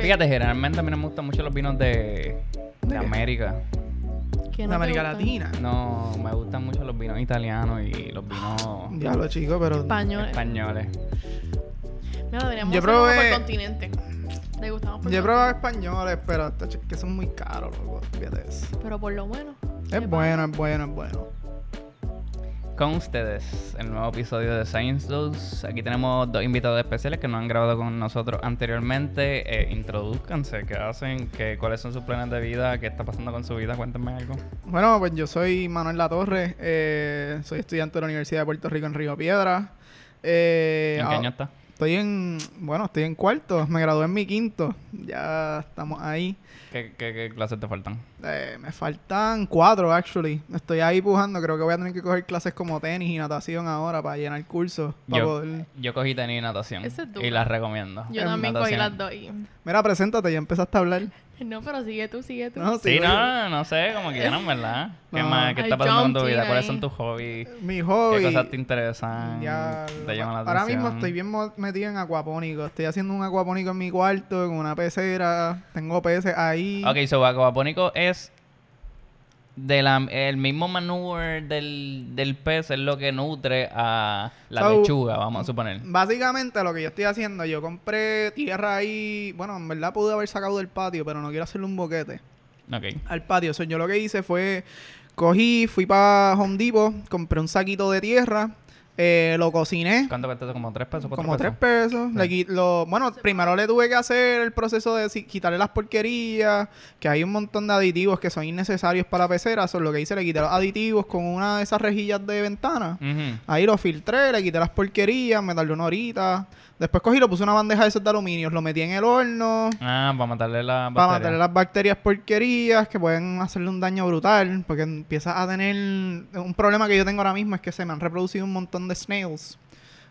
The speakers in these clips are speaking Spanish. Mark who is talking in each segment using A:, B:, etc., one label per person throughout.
A: Fíjate, generalmente a mí no me gustan mucho los vinos de, de? América.
B: ¿Qué
C: De
B: no
C: América? Latina.
A: No, me gustan mucho los vinos italianos y los vinos
C: Diablo, chico, pero.
B: Españoles.
A: españoles.
B: Mira, deberíamos
C: Yo probé-
B: por continente. Le gustamos por
C: Yo he
B: continente.
C: probado españoles, pero que son muy caros, loco. Fíjate de eso.
B: Pero por lo bueno.
C: Es bueno, es bueno, es bueno.
A: Con ustedes, el nuevo episodio de Science Dose. Aquí tenemos dos invitados especiales que no han grabado con nosotros anteriormente. Eh, introduzcanse, ¿qué hacen? ¿Qué, ¿Cuáles son sus planes de vida? ¿Qué está pasando con su vida? Cuéntenme algo.
C: Bueno, pues yo soy Manuel Latorre, eh, soy estudiante de la Universidad de Puerto Rico en Río Piedra. Eh,
A: ¿En qué
C: ah,
A: año está?
C: Estoy en, bueno, estoy en cuarto, me gradué en mi quinto, ya estamos ahí.
A: ¿Qué, qué, qué clases te faltan?
C: Eh, me faltan cuatro, actually. Estoy ahí pujando, creo que voy a tener que coger clases como tenis y natación ahora para llenar cursos. Para
A: Yo,
C: poder...
A: yo cogí tenis y natación.
B: Es
A: y las recomiendo.
B: Yo también cogí las dos. y-
C: Mira, preséntate, ya empezaste a hablar.
B: No, pero sigue tú, sigue tú.
C: No,
A: Sí, no, no sé, como quieran, ¿verdad? ¿Qué
C: No.
A: más? ¿Qué está pasando con tu vida? ¿Cuáles son tus hobbies?
C: Mi hobby.
A: ¿Qué cosas te interesan?
C: Ya,
A: ¿Te llaman la
C: ahora
A: atención?
C: mismo estoy bien metido en acuapónico. Estoy haciendo un acuapónico en mi cuarto, con una pecera. Tengo peces ahí.
A: Ok, so acuapónico es de la, el mismo manure del, del pez es lo que nutre a la
C: So,
A: lechuga, vamos a suponer.
C: Básicamente lo que yo estoy haciendo, yo compré tierra ahí. Bueno, en verdad pude haber sacado del patio, pero no quiero hacerle un boquete al patio. So, yo lo que hice fue, cogí, fui para Home Depot, compré un saquito de tierra, eh, lo cociné.
A: ¿Cuánto? ¿Como tres pesos? cuatro
C: Como tres
A: pesos?
C: pesos.
A: Sí.
C: Le qui- lo, bueno, primero le tuve que hacer el proceso de si- quitarle las porquerías, que hay un montón de aditivos que son innecesarios para la pecera. Eso lo que hice, le quité los aditivos con una de esas rejillas de ventana. Ahí lo filtré, le quité las porquerías, me tardé una horita. Después cogí y lo puse en una bandeja de esos de aluminio, lo metí en el horno.
A: Ah, para matarle la
C: Para
A: bacteria.
C: matarle las bacterias porquerías que pueden hacerle un daño brutal. Porque empiezas a tener. Un problema que yo tengo ahora mismo es que se me han reproducido un montón de snails.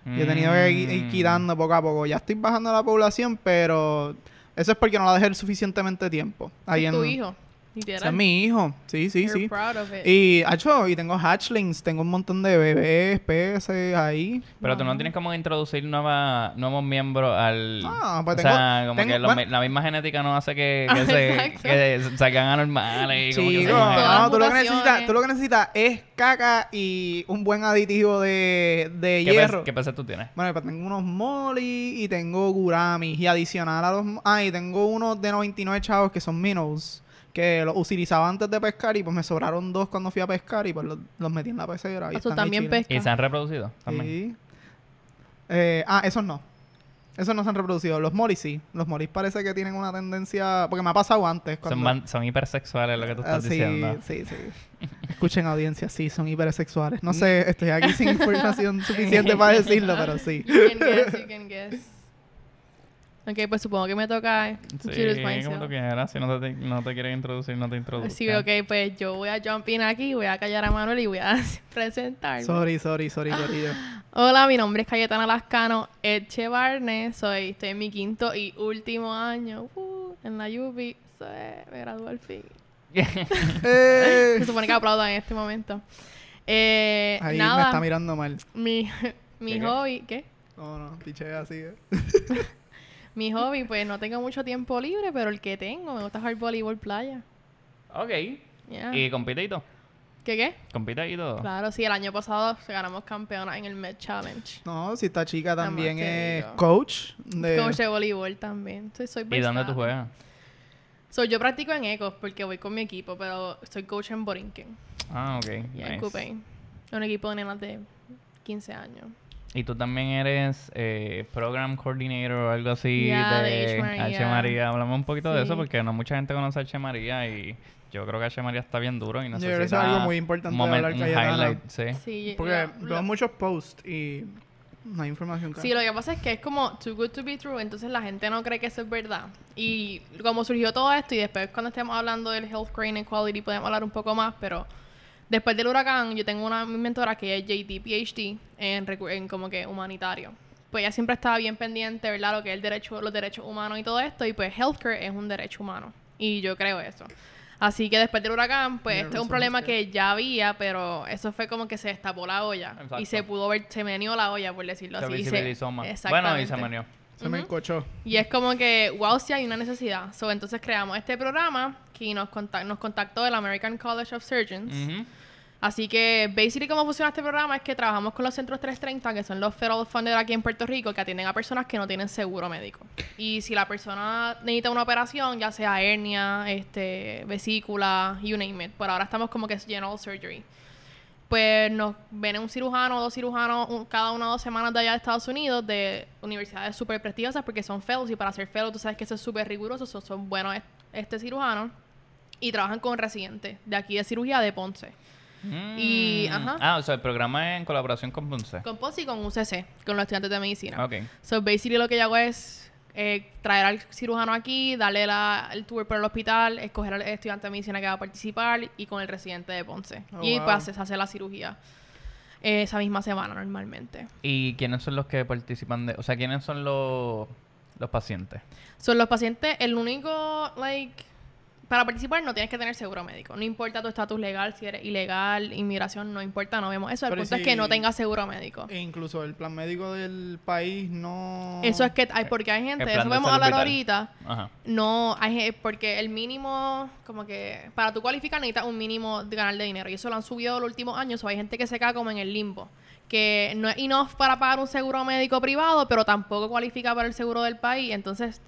C: Y he tenido que ir- ir
A: Mm.
C: quitando poco a poco. Ya estoy bajando la población, pero eso es porque no la dejé el suficientemente tiempo. Ahí
B: es
C: en,
B: tu hijo.
C: Ese
B: Literal.
C: es mi hijo. Sí, sí,
B: You're
C: sí.
B: proud of it.
C: Y, hacho, y tengo hatchlings, tengo un montón de bebés, peces ahí.
A: Pero tú no tienes como introducir nueva, nuevos miembros al...
C: Ah, pues
A: o
C: tengo-
A: sea, como
C: tengo-
A: que lo
C: bueno.
A: mi- la misma genética no hace que, que, se, que salgan anormales y como que
C: Chico,
A: se
C: no, tú lo, que necesitas, tú lo que necesitas es caca y un buen aditivo de, de
A: ¿Qué,
C: hierro.
A: ¿Qué peces tú tienes?
C: Bueno, pues tengo unos molly y tengo guramis. Y adicional a los... Ah, y tengo unos de 99 chavos que son minnows. Que los utilizaba antes de pescar y pues me sobraron dos cuando fui a pescar y pues los, los metí en la pecera. Y
B: Ah,
C: están
B: también.
A: ¿Y se han reproducido? También.
C: Sí. Eh, ah, esos no. Esos no se han reproducido. Los molis sí. Los molis parece que tienen una tendencia... Porque me ha pasado antes.
A: Son,
C: Cuando...
A: man- son hipersexuales lo que tú
C: Ah,
A: estás
C: sí,
A: diciendo.
C: sí, sí. Escuchen audiencia, sí, son hipersexuales. No sé, estoy aquí sin información suficiente para decirlo, pero sí.
B: You can guess, you can guess. Ok, pues supongo que me toca introduce
A: Sí,
B: myself.
A: como tú quieras. Si no te, no te quieres introducir, no te introduzcas.
B: Sí, ok, pues yo voy a jump in aquí, voy a callar a Manuel y voy a presentarme.
C: Sorry, sorry, sorry, Corillo.
B: Hola, mi nombre es Cayetana Lascano Echevarne, soy, estoy en mi quinto y último año uh, en la UBI, soy, me gradué al fin.
C: Eh,
B: Se supone que aplaudan en este momento. Eh,
C: ahí me
B: nada,
C: está mirando mal.
B: mi, mi
A: ¿Qué, qué?
B: hobby, ¿qué?
C: No, no, piché así. eh.
B: Mi hobby, pues no tengo mucho tiempo libre, pero el que tengo, me gusta jugar voleibol playa.
A: ok.
B: Yeah.
A: ¿Y compite y todo?
B: ¿Qué qué?
A: ¿Compite y todo?
B: Claro, sí, el año pasado ganamos campeona en el Med Challenge.
C: No, si esta chica también es
B: digo.
C: coach de...
B: Coach de voleibol también. Soy, soy
A: ¿Y dónde tú juegas?
B: So, yo practico en Ecos porque voy con mi equipo, pero soy coach en Borinquen.
A: Ah, ok.
B: Y en
A: nice.
B: Coupé. Un equipo de nenas de 15 años.
A: Y tú también eres eh, Program Coordinator o algo así de,
B: de H. María.
A: H. María. Hablamos un poquito de eso porque no mucha gente conoce a H. María y yo creo que H. María está bien duro y
C: Yo
A: necesita
C: creo que eso es algo muy importante
A: un,
C: de hablar,
A: highlight, sí.
B: Sí,
C: Porque
B: lo-
C: veo
B: lo-
C: muchos posts y no hay información clara.
B: Sí, lo que pasa es que es como too good to be true, entonces la gente no cree que eso es verdad. Y como surgió todo esto, y después cuando estemos hablando del healthcare inequality podemos hablar un poco más, pero después del huracán yo tengo una mi mentora que es JD PhD en, en como que humanitario. Pues ella siempre estaba bien pendiente, ¿verdad? Lo que es el derecho, los derechos humanos y todo esto, y pues healthcare es un derecho humano. Y yo creo eso. Así que después del huracán, pues
C: Mira,
B: este es un problema
C: que-
B: que ya había, pero eso fue como que se destapó la olla.
A: Exacto.
B: Y se pudo ver, se meneó la olla, por decirlo
A: Se
B: así. y
A: visibilizó más.
B: Exactamente.
A: Bueno, y se manió.
C: Se me encochó.
B: Y es como que, wow, sí hay una necesidad. So, entonces creamos este programa que nos, contac- nos contactó el American College of Surgeons.
A: Ujú.
B: Así que, basically, cómo funciona este programa es que trabajamos con los centros 330, que son los federal funded aquí en Puerto Rico, que atienden a personas que no tienen seguro médico. Y si la persona necesita una operación, ya sea hernia, este, vesícula, you name it. Por ahora estamos como que es general surgery. Pues nos viene un cirujano o dos cirujanos un- cada una o dos semanas de allá de Estados Unidos, de universidades súper prestigiosas, porque son fellows, y para ser fellow tú sabes que eso es súper riguroso, so- son buenos est- este cirujano, y trabajan con residentes de aquí de cirugía de Ponce. Y,
A: Mm.
B: ajá.
A: Ah, o sea, el programa es en colaboración con Ponce.
B: Con Ponce y con UCC, con los estudiantes de medicina.
A: Ok.
B: So, basically lo que yo hago es eh, traer al cirujano aquí, darle la, el tour por el hospital, escoger al estudiante de medicina que va a participar y con el residente de Ponce.
C: Oh,
B: y
C: wow.
B: pues se hace la cirugía eh, esa misma semana normalmente.
A: ¿Y quiénes son los que participan de...? O sea, ¿quiénes son los, los pacientes?
B: Son los pacientes, el único, like, para participar no tienes que tener seguro médico. No importa tu estatus legal, si eres ilegal, inmigración, no importa, no vemos eso. El
C: Pero
B: punto es que no tengas seguro médico.
C: E incluso el plan médico del país no...
B: Eso es que hay, porque hay gente, eso
A: de
B: podemos hablar
A: vital.
B: ahorita.
A: Ajá.
B: No, hay, porque el mínimo, como que para tú cualificar necesitas un mínimo de ganar de dinero. Y eso lo han subido los últimos años. O hay gente que se queda como en el limbo. Que no es enough para pagar un seguro médico privado, pero tampoco cualifica para el seguro del país. Entonces,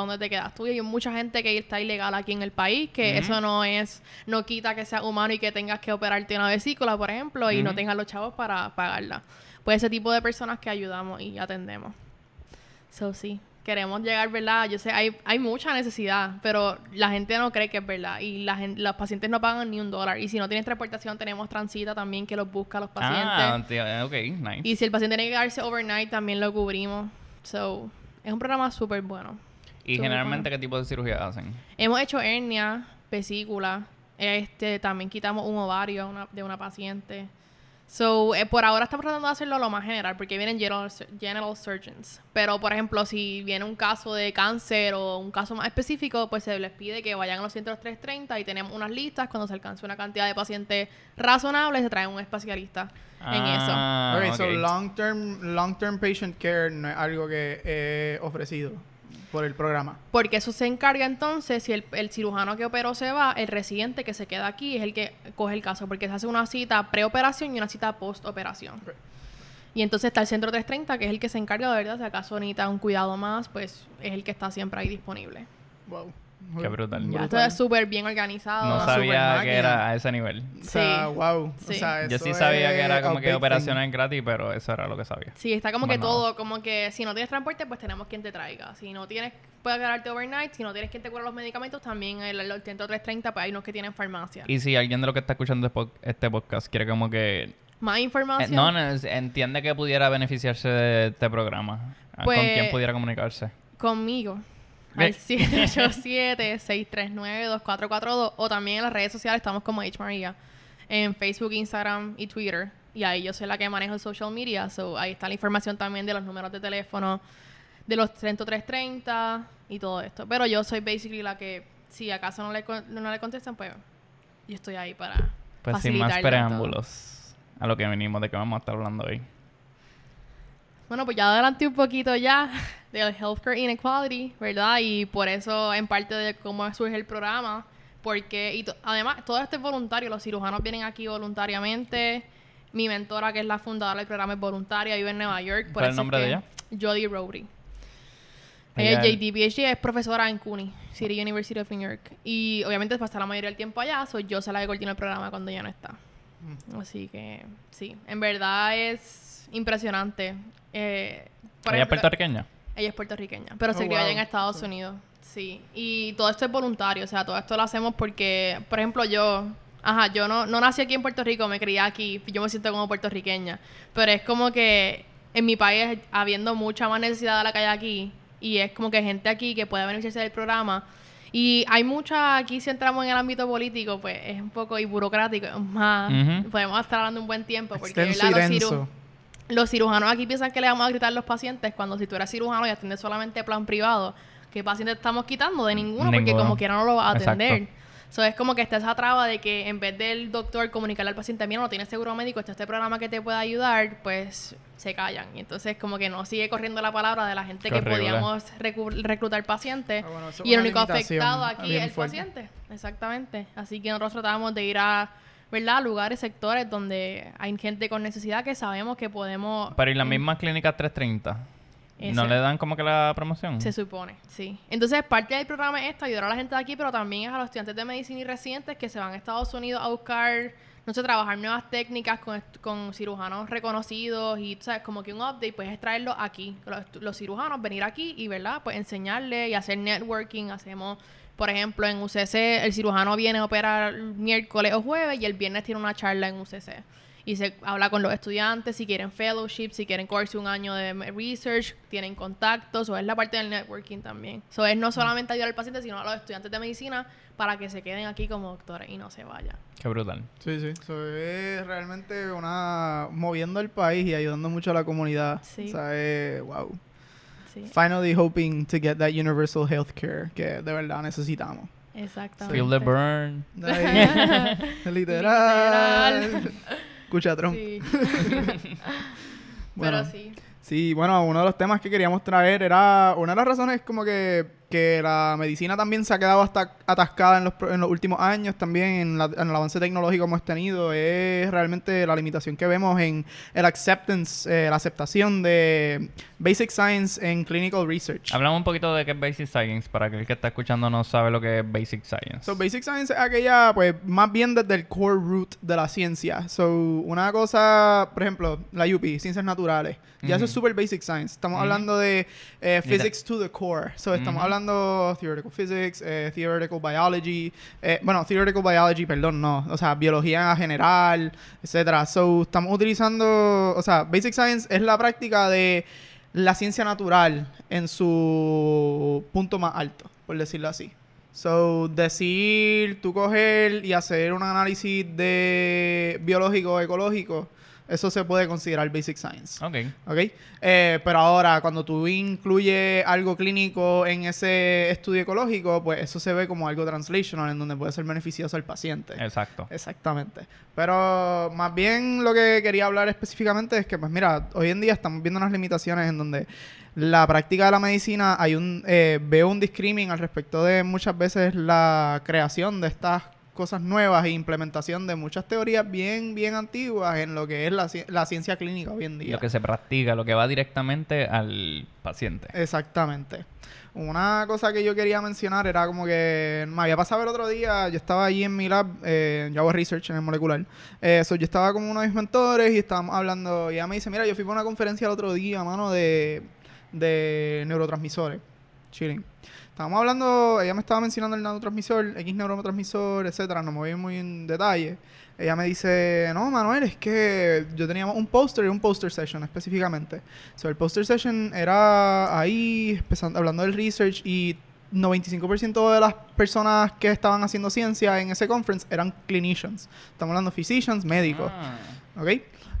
B: ¿dónde te quedas tú? Y hay mucha gente que está ilegal aquí en el país, que
A: Ujú.
B: eso no es, no quita que sea humano y que tengas que operarte una vesícula, por ejemplo, y no
A: Ujú.
B: tengas los chavos para pagarla. Pues ese tipo de personas que ayudamos y atendemos. So, sí, queremos llegar, ¿verdad? Yo sé, hay, hay mucha necesidad, pero la gente no cree que es verdad. Y la gen- los pacientes no pagan ni un dólar. Y si no tienen transportación, tenemos Transita también que los busca a los pacientes.
A: Ah, ok, nice.
B: y si el paciente tiene que quedarse overnight, también lo cubrimos. So, es un programa súper bueno.
A: ¿Y generalmente qué tipo de cirugía hacen?
B: Hemos hecho hernia, vesícula. Este, también quitamos un ovario a una- de una paciente. So, eh, por ahora estamos tratando de hacerlo lo más general, porque vienen general, general surgeons. Pero, por ejemplo, si viene un caso de cáncer o un caso más específico, pues se les pide que vayan a los centros 330 y tenemos unas listas. Cuando se alcance una cantidad de pacientes razonable, se trae un especialista en eso.
A: Ah,
C: Ok, so long term, long term patient care no es algo que he ofrecido por el programa.
B: Porque eso se encarga entonces, si el, el cirujano que operó se va, el residente que se queda aquí es el que coge el caso, porque se hace una cita preoperación y una cita postoperación.
C: Ok.
B: Y entonces está el centro 330, que es el que se encarga de verdad, si acaso necesita un cuidado más, pues es el que está siempre ahí disponible.
C: Wow.
A: Qué brutal.
B: Ya, esto es súper bien organizado.
A: No sabía que era a ese nivel.
C: O sea,
B: Sí.
C: wow.
B: Sí.
C: O sea,
A: Yo sí sabía que era como que operaciones gratis, pero eso era lo que sabía.
B: Sí, está como
A: Más
B: que
A: nada.
B: todo, como que si no tienes transporte, pues tenemos quien te traiga. Si no tienes, puedes quedarte overnight. Si no tienes quien te cura los medicamentos, también el, el centro 330, pues hay unos que tienen farmacia.
A: Y si alguien de los que está escuchando este este podcast quiere como que...
B: Más
A: eh,
B: información.
A: no, entiende que pudiera beneficiarse de este programa.
B: Pues-
A: ¿Con quién pudiera comunicarse?
B: conmigo. Al 787-639-2442 o también en las redes sociales estamos como H María en Facebook, Instagram y Twitter y ahí yo soy la que manejo el social media so ahí está la información también de los números de teléfono de los 3330 y todo esto pero yo soy basically la que si acaso no le, con- no le contestan pues yo estoy ahí para
A: Pues sin más
B: todo.
A: preámbulos a lo que venimos, de qué vamos a estar hablando hoy.
B: Bueno, pues ya adelanté un poquito ya del healthcare inequality, ¿verdad? Y por eso, en parte de cómo surge el programa, porque, y además, todo esto es voluntario, los cirujanos vienen aquí voluntariamente, mi mentora, que es la fundadora del programa, es voluntaria, vive en Nueva York. por
A: ¿Cuál es el nombre de ella?
B: Jodie Rowdy.
A: Ella-
B: es JD, PhD, es profesora en CUNY, City University of New York. Y obviamente pasa la mayoría del tiempo allá, soy yo se la que coordino el programa cuando ella no está. Así que, sí, en verdad es impresionante. Eh, por
A: ¿Ella es puertorriqueña?
B: ella es puertorriqueña, pero se
C: Oh,
B: crió allá en. Estados
C: Sí.
B: Unidos. Sí, y todo esto es voluntario, o sea, todo esto lo hacemos porque, por ejemplo, yo, ajá, yo no, no nací aquí en Puerto Rico, me crié aquí, yo me siento como puertorriqueña, pero es como que en mi país, habiendo mucha más necesidad de la que hay aquí, y es como que gente aquí que puede beneficiarse del programa, y hay mucha, aquí si entramos en el ámbito político, pues es un poco y burocrático, es más, podemos estar hablando un buen tiempo, porque
C: y
B: los ciru- los cirujanos aquí piensan que le vamos a gritar a los pacientes cuando si tú eres cirujano y atiendes solamente plan privado, ¿qué paciente te estamos quitando? De ninguno, porque como quiera no lo vas a atender.
A: Exacto.
B: So, es como que está esa traba de que en vez del doctor comunicarle al paciente, mira, no tienes seguro médico, está este programa que te puede ayudar, pues se callan. Y entonces como que no sigue corriendo la palabra de la gente que
A: Horrible.
B: podíamos reclutar pacientes.
C: Ah, bueno,
B: y el único afectado aquí es el
C: fuerte.
B: paciente. Exactamente. Así que nosotros tratamos de ir a, ¿verdad? Lugares, sectores donde hay gente con necesidad que sabemos que podemos...
A: Pero ¿y las mismas clínicas 330? ¿No le dan como que la promoción?
B: Se supone, sí. Entonces, parte del programa es esto, ayudar a la gente de aquí, pero también es a los estudiantes de medicina y residentes que se van a Estados Unidos a buscar, no sé, trabajar nuevas técnicas con, con cirujanos reconocidos y, ¿sabes? Como que un update, pues es traerlo aquí. Los, los cirujanos venir aquí y, ¿verdad? Pues enseñarle y hacer networking. Hacemos, por ejemplo, en UCC, el cirujano viene a operar miércoles o jueves y el viernes tiene una charla en UCC y se habla con los estudiantes si quieren fellowship, si quieren cogerse un año de research, tienen contactos, o es la parte del networking también. So es no solamente ayudar al paciente, sino a los estudiantes de medicina para que se queden aquí como doctores y no se vayan.
A: Qué brutal.
C: Sí, sí. Eso es realmente una... moviendo el país y ayudando mucho a la comunidad.
B: Sí.
C: O sea, es... wow.
B: Sí,
C: Finally hoping to get that universal health care que de verdad necesitamos.
B: exactamente.
A: Feel the burn.
C: Ay, literal. Escucha, Trump.
B: Sí.
C: Bueno.
B: Pero sí.
C: Sí, bueno, uno de los temas que queríamos traer era una de las razones como que, que la medicina también se ha quedado hasta atascada en los, en los últimos años, también en, la- en el avance tecnológico que hemos tenido, es realmente la limitación que vemos en el acceptance, eh, la aceptación de basic science en clinical research.
A: Hablamos un poquito de qué es Basic Science, para que el que está escuchando no sabe lo que es Basic Science.
C: So, basic science es aquella, pues, más bien desde el core root de la ciencia. So, una cosa, por ejemplo, la UP, ciencias naturales. Ya eso es super basic science. Estamos
A: Ujú.
C: hablando de eh, physics to the core. So, estamos
A: Ujú.
C: hablando theoretical physics, eh, theoretical biology. eh, bueno, theoretical biology, perdón, no. O sea, biología general, etcétera. So, estamos utilizando, o sea, basic science es la práctica de la ciencia natural en su punto más alto, por decirlo así. So, decir, tú coger y hacer un análisis de biológico, ecológico, eso se puede considerar basic science.
A: Ok.
C: ¿Ok? Eh, pero ahora, cuando tú incluyes algo clínico en ese estudio ecológico, pues eso se ve como algo translational, en donde puede ser beneficioso al paciente.
A: Exacto.
C: Exactamente. Pero más bien lo que quería hablar específicamente es que, pues mira, hoy en día estamos viendo unas limitaciones en donde la práctica de la medicina hay un eh, veo un discrimen al respecto de muchas veces la creación de estas cosas nuevas e implementación de muchas teorías bien bien antiguas en lo que es la, la ciencia clínica hoy en día.
A: Lo que se practica, lo que va directamente al paciente.
C: Exactamente. Una cosa que yo quería mencionar era como que me había pasado el otro día, yo estaba allí en mi lab, eh, yo hago research en el molecular. Eh, so, yo estaba con uno de mis mentores y estábamos hablando, y ella me dice, mira, yo fui para una conferencia el otro día, mano, de, de neurotransmisores. Chilling. Estábamos hablando, ella me estaba mencionando el neurotransmisor, X neurotransmisor, etcétera, no me voy muy en detalle. Ella me dice, no, Manuel, es que yo teníamos un póster y un poster session específicamente. So, el poster session era ahí, empezando, hablando del research y 95% de las personas que estaban haciendo ciencia en ese conference eran clinicians. Estamos hablando de physicians, médicos.
A: Ah.
C: ¿Ok?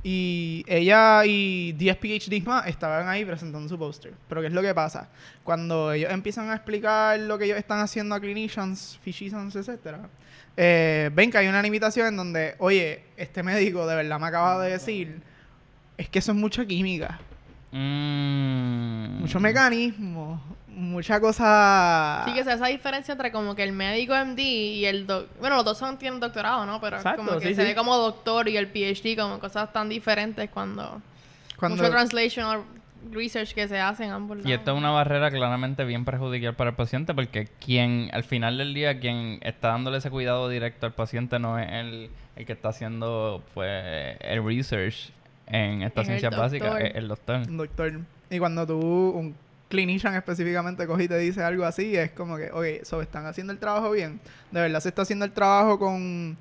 C: Y ella y 10 PhDs más estaban ahí presentando su póster. Pero ¿qué es lo que pasa? Cuando ellos empiezan a explicar lo que ellos están haciendo a clinicians, physicians, etcétera, eh, ven que hay una limitación en donde, oye, este médico de verdad me acaba de decir, es que eso es mucha química,
A: Mm.
C: mucho mecanismo, mucha cosa...
B: Sí, que sea esa diferencia entre como que el médico MD y el doc... Bueno, los dos son, tienen doctorado, ¿no? Pero
C: Exacto,
B: como que
C: sí,
B: se
C: sí.
B: ve como doctor y el PhD como cosas tan diferentes cuando...
C: Cuando-
B: Mucho translational research que se hace en ambos lados.
A: Y esto es una barrera claramente bien perjudicial para el paciente porque quien, al final del día, quien está dándole ese cuidado directo al paciente no es el, el que está haciendo pues el research en estas ciencias básicas, es el doctor.
C: un doctor. Y cuando tú, un clinician específicamente, coge y te dice algo así, es como que, ok, so, están haciendo el trabajo bien. De verdad se está haciendo el trabajo con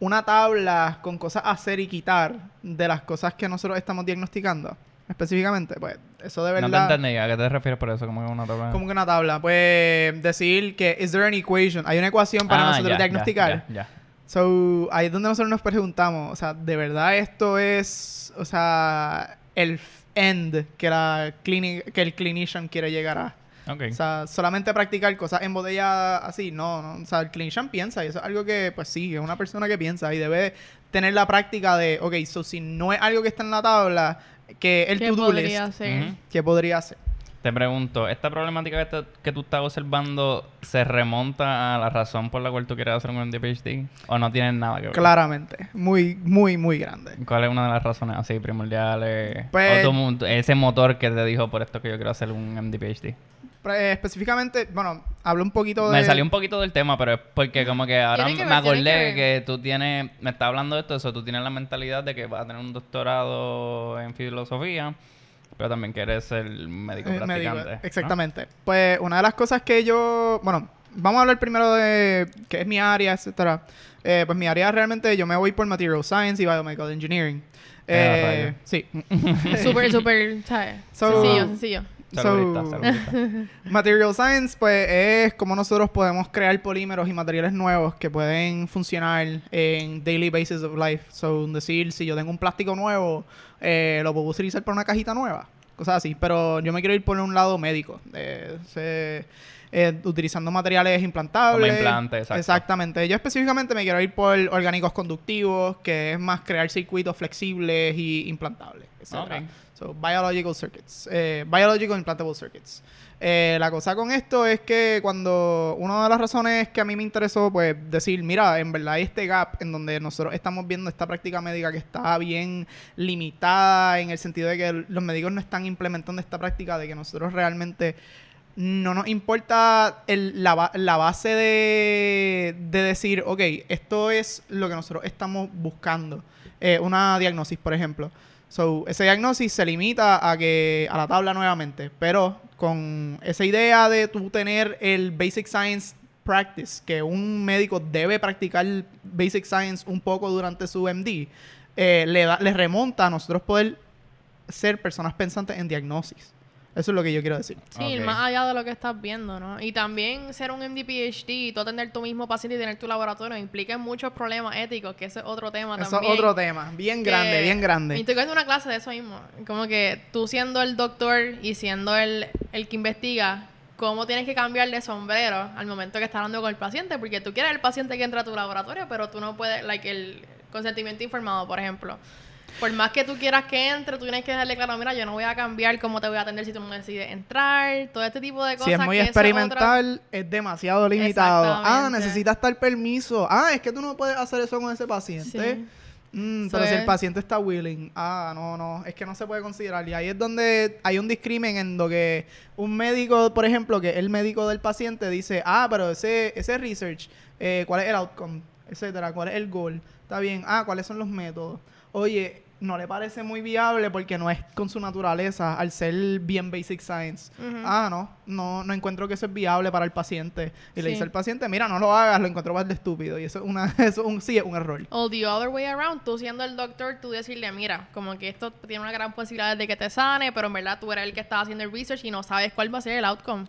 C: una tabla, con cosas a hacer y quitar de las cosas que nosotros estamos diagnosticando. Específicamente, pues, eso de
A: No te
C: verdad.
A: entendí, ¿a qué te refieres por eso? Como que una tabla.
C: como que una tabla. Pues decir que, ¿is there an equation? Hay una ecuación para
A: Ah,
C: nosotros
A: ya, ya,
C: diagnosticar.
A: Ya, ya.
C: So, ahí es donde nosotros nos preguntamos, o sea, ¿de verdad esto es, o sea, el end que, la clini- que el clinician quiere llegar a?
A: Ok.
C: O sea, solamente practicar cosas embotelladas así, no, no. O sea, el clinician piensa y eso es algo que, pues sí, es una persona que piensa y debe tener la práctica de, ok, so si no es algo que está en la tabla, que el
B: ¿Qué
C: to-do
B: podría
C: list,
B: ser?
C: ¿qué podría hacer?
A: Te pregunto, ¿esta problemática que, te- que tú estás observando se remonta a la razón por la cual tú quieres hacer un MD-PhD? ¿O no tiene nada que ver?
C: Claramente, muy, muy, muy grande.
A: ¿Cuál es una de las razones así primordiales?
C: Pues-
A: o tu ese motor que te dijo por esto que yo quiero hacer un MD-PhD.
C: Pre- específicamente, bueno, hablo un poquito de...
A: Me salió un poquito del tema, pero es porque como que ahora
B: que
A: me
B: ver,
A: acordé
B: que
A: que, tú tienes, me está hablando de esto, eso, tú tienes la mentalidad de que vas a tener un doctorado en filosofía, pero también quieres ser médico
C: Eh, médico,
A: practicante. ¿no?
C: exactamente. Pues una de las cosas que yo, bueno, vamos a hablar primero de qué es mi área, etcétera. Eh, pues mi área realmente yo me voy por Material Science y Biomedical Engineering.
A: Eh,
C: Eh, sí.
B: Súper, súper, ¿sabes?
C: So-
B: sencillo, sencillo.
A: Saludita,
C: So-
A: saludita.
C: Material Science, pues, es como nosotros podemos crear polímeros y materiales nuevos que pueden funcionar en daily basis of life. So, decir, si yo tengo un plástico nuevo, eh, lo puedo utilizar para una cajita nueva. Cosas así. Pero yo me quiero ir por un lado médico. eh, se- eh, utilizando materiales implantables.
A: Como implantes, exacto.
C: Exactamente. Yo específicamente me quiero ir por orgánicos conductivos, que es más crear circuitos flexibles y implantables. etcétera.
A: Ok.
C: So, biological circuits. Eh, biological implantable circuits. Eh, la cosa con esto es que cuando una de las razones que a mí me interesó, pues decir, mira, en verdad este gap en donde nosotros estamos viendo esta práctica médica que está bien limitada en el sentido de que los médicos no están implementando esta práctica, de que nosotros realmente no nos importa el- la, la base de, de decir, ok, esto es lo que nosotros estamos buscando. Eh, una diagnosis, por ejemplo. So, ese diagnosis se limita a que a la tabla nuevamente, pero con esa idea de tú tener el basic science practice, que un médico debe practicar basic science un poco durante su MD, eh, le, da, le remonta a nosotros poder ser personas pensantes en diagnosis. Eso es lo que yo quiero decir.
B: Sí, más allá de lo que estás viendo, ¿no? Y también ser un MD PhD y tú atender tu mismo paciente y tener tu laboratorio implica muchos problemas éticos, que ese es otro tema
C: Eso
B: también.
C: es otro tema, bien
B: que-
C: grande, bien
B: Y
C: grande.
B: estoy cogiendo una clase de eso mismo. Como que tú siendo el doctor y siendo el, el que investiga, cómo tienes que cambiar de sombrero al momento que estás hablando con el paciente, porque tú quieres el paciente que entra a tu laboratorio, pero tú no puedes, like el consentimiento informado, por ejemplo. Por más que tú quieras que entre, tú tienes que dejarle claro, mira, yo no voy a cambiar cómo te voy a atender si tú no decides entrar, todo este tipo de cosas.
C: Si es muy
B: que otra-
C: experimental, es demasiado limitado. Ah, necesitas tal permiso. Ah, es que tú no puedes hacer eso con ese paciente.
B: Sí.
C: Mm, pero si el
B: es.
C: paciente está willing, ah, no, no, es que no se puede considerar. Y ahí es donde hay un discrimen en lo que un médico, por ejemplo, que el médico del paciente dice, ah, pero ese, ese research, eh, ¿cuál es el outcome? Etcétera, ¿cuál es el goal? Está bien, ah, ¿cuáles son los métodos? Oye, no le parece muy viable porque no es con su naturaleza al ser bien basic science. Ah, no, no, no encuentro que eso es viable para el paciente. Y le dice al paciente, mira, no lo hagas, lo encuentro más de estúpido. Y eso es una, eso es un, sí es un error.
B: O the other way around, tú siendo el doctor, tú decirle, mira, como que esto tiene una gran posibilidad de que te sane, pero en verdad tú eres el que está haciendo el research y no sabes cuál va a ser el outcome.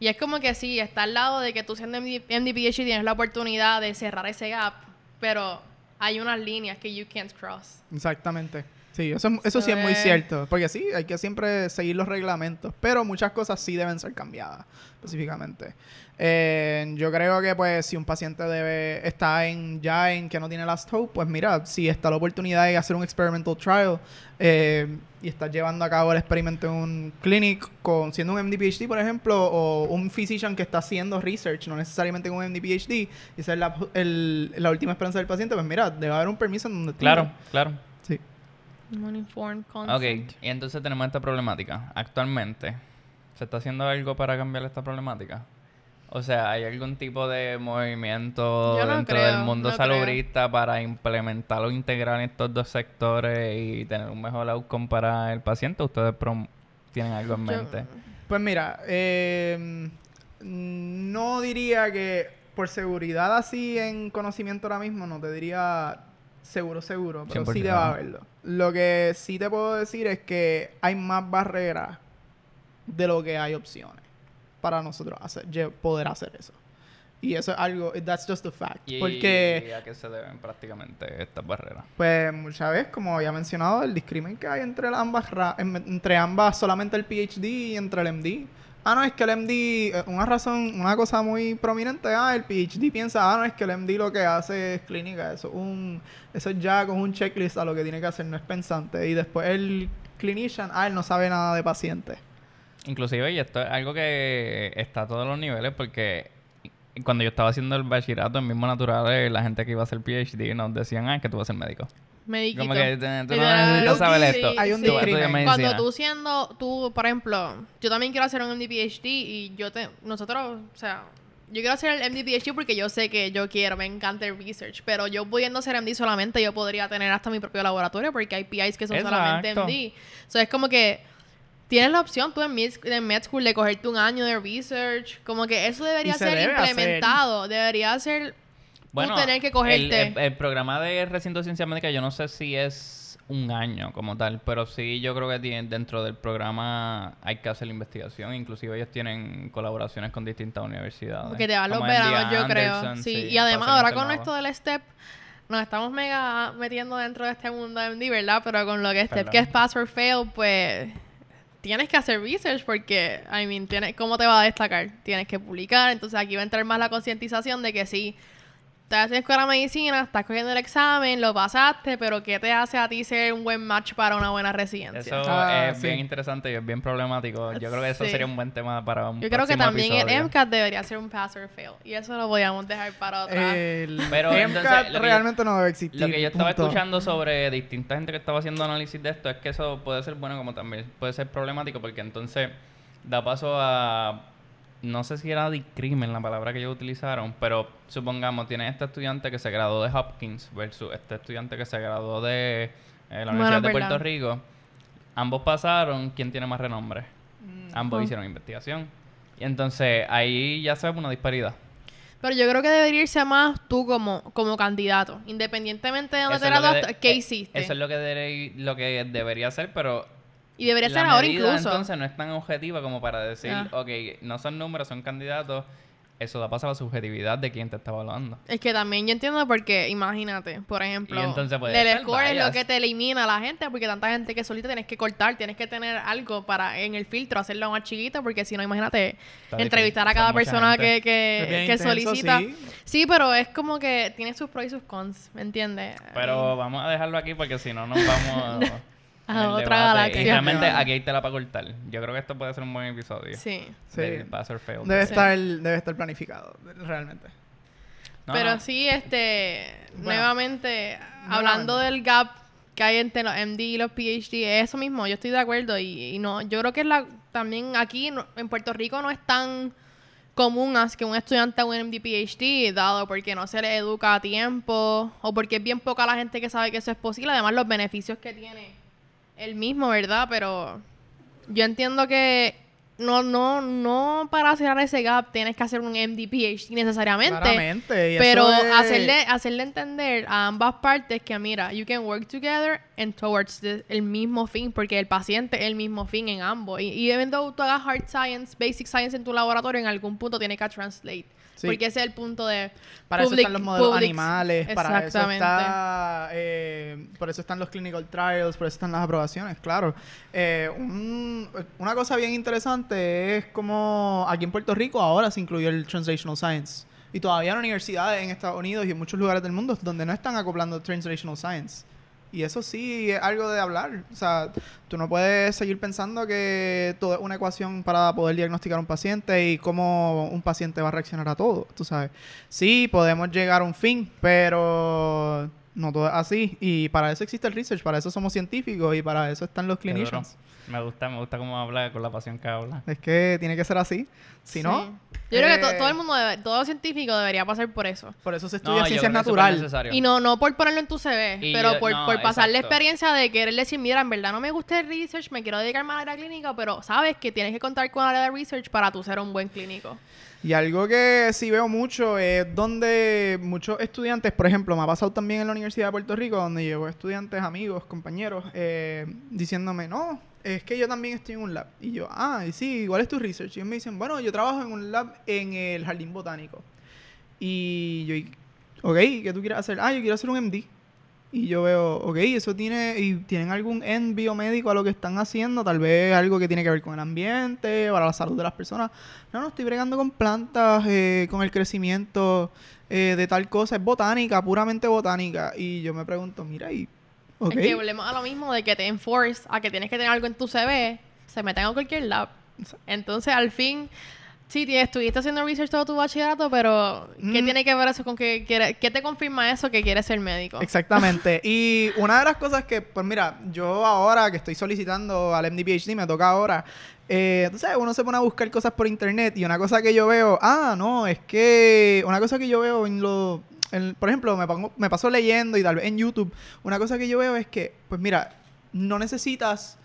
B: Y es como que sí, está al lado de que tú siendo MD, MD PhD tienes la oportunidad de cerrar ese gap, pero hay unas líneas que you can't cross.
C: Exactamente. Sí, eso, es- eso sí es muy cierto. Porque sí, hay que siempre seguir los reglamentos. Pero muchas cosas sí deben ser cambiadas, específicamente. Eh, yo creo que, pues, si un paciente debe está en ya en que no tiene last hope, pues mira, si está la oportunidad de hacer un experimental trial eh, y estás llevando a cabo el experimento en un clinic con siendo un MD PhD, por ejemplo, o un physician que está haciendo research, no necesariamente con un MD PhD, y esa es la, el- la última esperanza del paciente, pues mira, debe haber un permiso en donde
A: Claro, claro.
C: Sí.
B: Un informed
A: Ok,
B: consent.
A: y entonces tenemos esta problemática. Actualmente, ¿se está haciendo algo para cambiar esta problemática? O sea, ¿hay algún tipo de movimiento
B: no
A: dentro
B: creo,
A: del mundo
B: no creo.
A: salubrista para implementar o integrar estos dos sectores y tener un mejor outcome para el paciente? ¿Ustedes prom- tienen algo en
B: Yo-
A: mente?
C: Pues mira, eh, no diría que por seguridad así en conocimiento ahora mismo, no te diría seguro, seguro, pero sí
A: 100%,
C: debe
A: ¿no?
C: haberlo. Lo que sí te puedo decir es que hay más barreras de lo que hay opciones para nosotros hacer, poder hacer eso. Y eso es algo, that's just a fact.
A: ¿Y
C: Porque,
A: a qué se deben prácticamente estas barreras?
C: pues, muchas veces, como había mencionado, el discrimen que hay entre ambas, entre ambas, solamente el PhD y entre el MD. Ah, no, es que el MD, eh, una razón, una cosa muy prominente, ah, el PhD piensa, ah, no, es que el MD lo que hace es clínica, eso es un, eso es ya con un checklist a lo que tiene que hacer, no es pensante. Y después el clinician, ah, él no sabe nada de pacientes.
A: Inclusive, y esto es algo que está a todos los niveles porque cuando yo estaba haciendo el bachillerato en mismo naturales, la gente que iba a hacer PhD nos decían, ah, que tú vas a ser médico.
B: Mediquito.
A: Como que te- tú no
B: Literal,
A: necesitas saber
B: sí,
A: esto.
C: Hay un discrimen.
B: Cuando tú siendo, tú, por ejemplo, yo también quiero hacer un MD PhD y yo te, nosotros, o sea, yo quiero hacer el MD PhD porque yo sé que yo quiero, me encanta el research, pero yo pudiendo hacer MD solamente, yo podría tener hasta mi propio laboratorio porque hay PIs que son solamente. MD. O sea, es como que tienes la opción tú en med, en med school de cogerte un año de research, como que eso debería ser
C: debe hacer.
B: implementado, debería ser
A: Bueno,
B: tú tener que
A: el,
B: cogerte.
A: el- el programa de recinto de ciencia médica, yo no sé si es un año como tal, pero sí yo creo que dentro del programa hay que hacer la investigación. Inclusive ellos tienen colaboraciones con distintas universidades.
B: Porque te van los veranos, yo creo. Sí. y además, ahora con esto del STEP, nos estamos mega metiendo dentro de este mundo de MD, ¿verdad? Pero con lo que STEP,
A: Perdón.
B: que es Pass or Fail, pues tienes que hacer research porque, I mean, tienes, ¿cómo te va a destacar? Tienes que publicar. Entonces aquí va a entrar más la concientización de que sí, estás en escuela de medicina, estás cogiendo el examen, lo pasaste, pero ¿qué te hace a ti ser un buen match para una buena residencia?
A: Eso
C: Ah,
A: es
C: sí.
A: bien interesante y es bien problemático. Yo creo que eso
B: Sí.
A: sería un buen tema para un
B: Yo creo que también
A: episodio.
B: el MCAT debería ser un Pass or Fail. Y eso lo podíamos dejar para otra.
C: El
A: Pero
C: MCAT
A: entonces, lo que yo-
C: realmente no debe existir.
A: Lo que yo estaba
C: punto.
A: escuchando sobre distinta gente que estaba haciendo análisis de esto es que eso puede ser bueno como también puede ser problemático porque entonces da paso a no sé si era discrimen la palabra que ellos utilizaron, pero supongamos tienes este estudiante que se graduó de Hopkins versus este estudiante que se graduó de eh, la
B: Bueno,
A: Universidad de Puerto. Rico. Ambos pasaron, ¿quién tiene más renombre?
C: Mm.
A: Ambos hicieron investigación. Y entonces ahí ya se ve una disparidad.
B: Pero yo creo que debería irse más tú como, como candidato, independientemente de dónde
A: Eso
B: te graduaste, ¿qué
A: eh,
B: hiciste?
A: Eso es lo que, debe- lo que debería ser, pero
B: y debería
A: la
B: ser ahora
A: medida,
B: incluso.
A: entonces no es tan objetiva como para decir,
B: Ah.
A: ok, no son números, son candidatos. Eso da paso a la subjetividad de quien te está evaluando.
B: Es que también yo entiendo porque, imagínate, por ejemplo,
A: Y entonces puede
B: el score es lo que te elimina a la gente, porque tanta gente que solita tienes que cortar, tienes que tener algo para en el filtro hacerlo más chiquito, porque si no, imagínate,
A: Está
B: entrevistar a cada
A: son
B: persona que, que, que
C: intenso,
B: solicita.
C: sí.
B: Sí. pero es como que tiene sus pros y sus cons, ¿me entiendes?
A: Pero vamos a dejarlo aquí porque si no nos vamos
B: A otra galaxia.
A: Y realmente aquí hay tela para cortar. Yo creo que esto puede ser un buen episodio.
B: Sí.
C: Sí.
A: Del pass or fail.
C: Debe,
B: Sí.
C: estar, debe estar planificado, realmente.
A: No,
B: Pero
A: no.
B: sí, este,
C: Bueno,
B: nuevamente,
C: nuevamente.
B: hablando del gap que hay entre los MD y los PhD, es eso mismo, yo estoy de acuerdo y, y no, yo creo que es la, también aquí no- en Puerto Rico no es tan común as que un estudiante haga un MD PhD, dado porque no se le educa a tiempo o porque es bien poca la gente que sabe que eso es posible, además los beneficios que tiene el mismo, ¿verdad? Pero yo entiendo que no, no, no para cerrar ese gap tienes que hacer un MD PhD necesariamente.
C: Claramente. y
B: Pero
C: es-
B: hacerle, hacerle entender a ambas partes que, mira, you can work together and towards the- el mismo fin, porque el paciente es el mismo fin en ambos. Y, y even though tú hagas hard science, basic science en tu laboratorio, en algún punto tiene que translate.
C: Sí.
B: Porque ese es el punto de...
C: Para
B: public-
C: eso están los modelos
B: public-
C: animales, para eso está, eh, por eso están los clinical trials, por eso están las aprobaciones, claro. Eh, un- una cosa bien interesante es como aquí en Puerto Rico ahora se incluyó el Translational Science. Y todavía en universidades en Estados Unidos y en muchos lugares del mundo donde no están acoplando Translational Science. Y eso sí es algo de hablar. O sea, tú no puedes seguir pensando que todo es una ecuación para poder diagnosticar a un paciente y cómo un paciente va a reaccionar a todo, tú sabes. Sí, podemos llegar a un fin, pero no todo es así. Y para eso existe el research, para eso somos científicos y para eso están los clinicians.
A: Me gusta, me gusta cómo habla con la pasión que habla.
C: Es que tiene que ser así. Si
B: Sí.
C: no,
B: Yo creo que to-
C: eh,
B: todo el mundo, debe- todo científico debería pasar por eso.
C: por eso se estudia
A: yo
C: ciencia
A: creo que necesario.
B: Y no, no por ponerlo en tu CV,
A: Y,
B: pero por,
A: no,
B: por pasar la
A: exacto.
B: experiencia de querer decir, mira, en verdad no me gusta el research, me quiero dedicar más a la clínica, pero sabes que tienes que contar con el área de research para tú ser un buen clínico.
C: Y algo que sí veo mucho es donde muchos estudiantes, por ejemplo, me ha pasado también en la Universidad de Puerto Rico, donde llevo estudiantes, amigos, compañeros, eh, diciéndome, no, es que yo también estoy en un lab. Y yo, ah, y sí, ¿cuál es tu research? Y ellos me dicen, bueno, yo trabajo en un lab en el Jardín Botánico. Y yo, ok, ¿qué tú quieres hacer? Ah, yo quiero hacer un MD. Y yo veo, ok, eso tiene, y tienen algún end biomédico a lo que están haciendo, tal vez algo que tiene que ver con el ambiente, para la salud de las personas. No, no, estoy bregando con plantas, eh, con el crecimiento eh, de tal cosa, es botánica, puramente botánica. Y yo me pregunto, mira, y, ok.
B: Es que volvemos a lo mismo de que te enforce a que tienes que tener algo en tu CV, se meten a cualquier lab. Entonces, al fin, sí, tienes- estuviste haciendo research todo tu bachillerato, pero ¿qué
C: Mm.
B: tiene que ver eso con que quiere, qué te confirma eso que quieres ser médico?
C: Exactamente. y una de las cosas que, pues mira, yo ahora que estoy solicitando al MD-PhD, me toca ahora, eh, tú sabes, uno se pone a buscar cosas por internet y una cosa que yo veo, ah, no, es que una cosa que yo veo en lo... en- por ejemplo, me, pongo, me paso leyendo y tal vez en YouTube, una cosa que yo veo es que, pues mira, no necesitas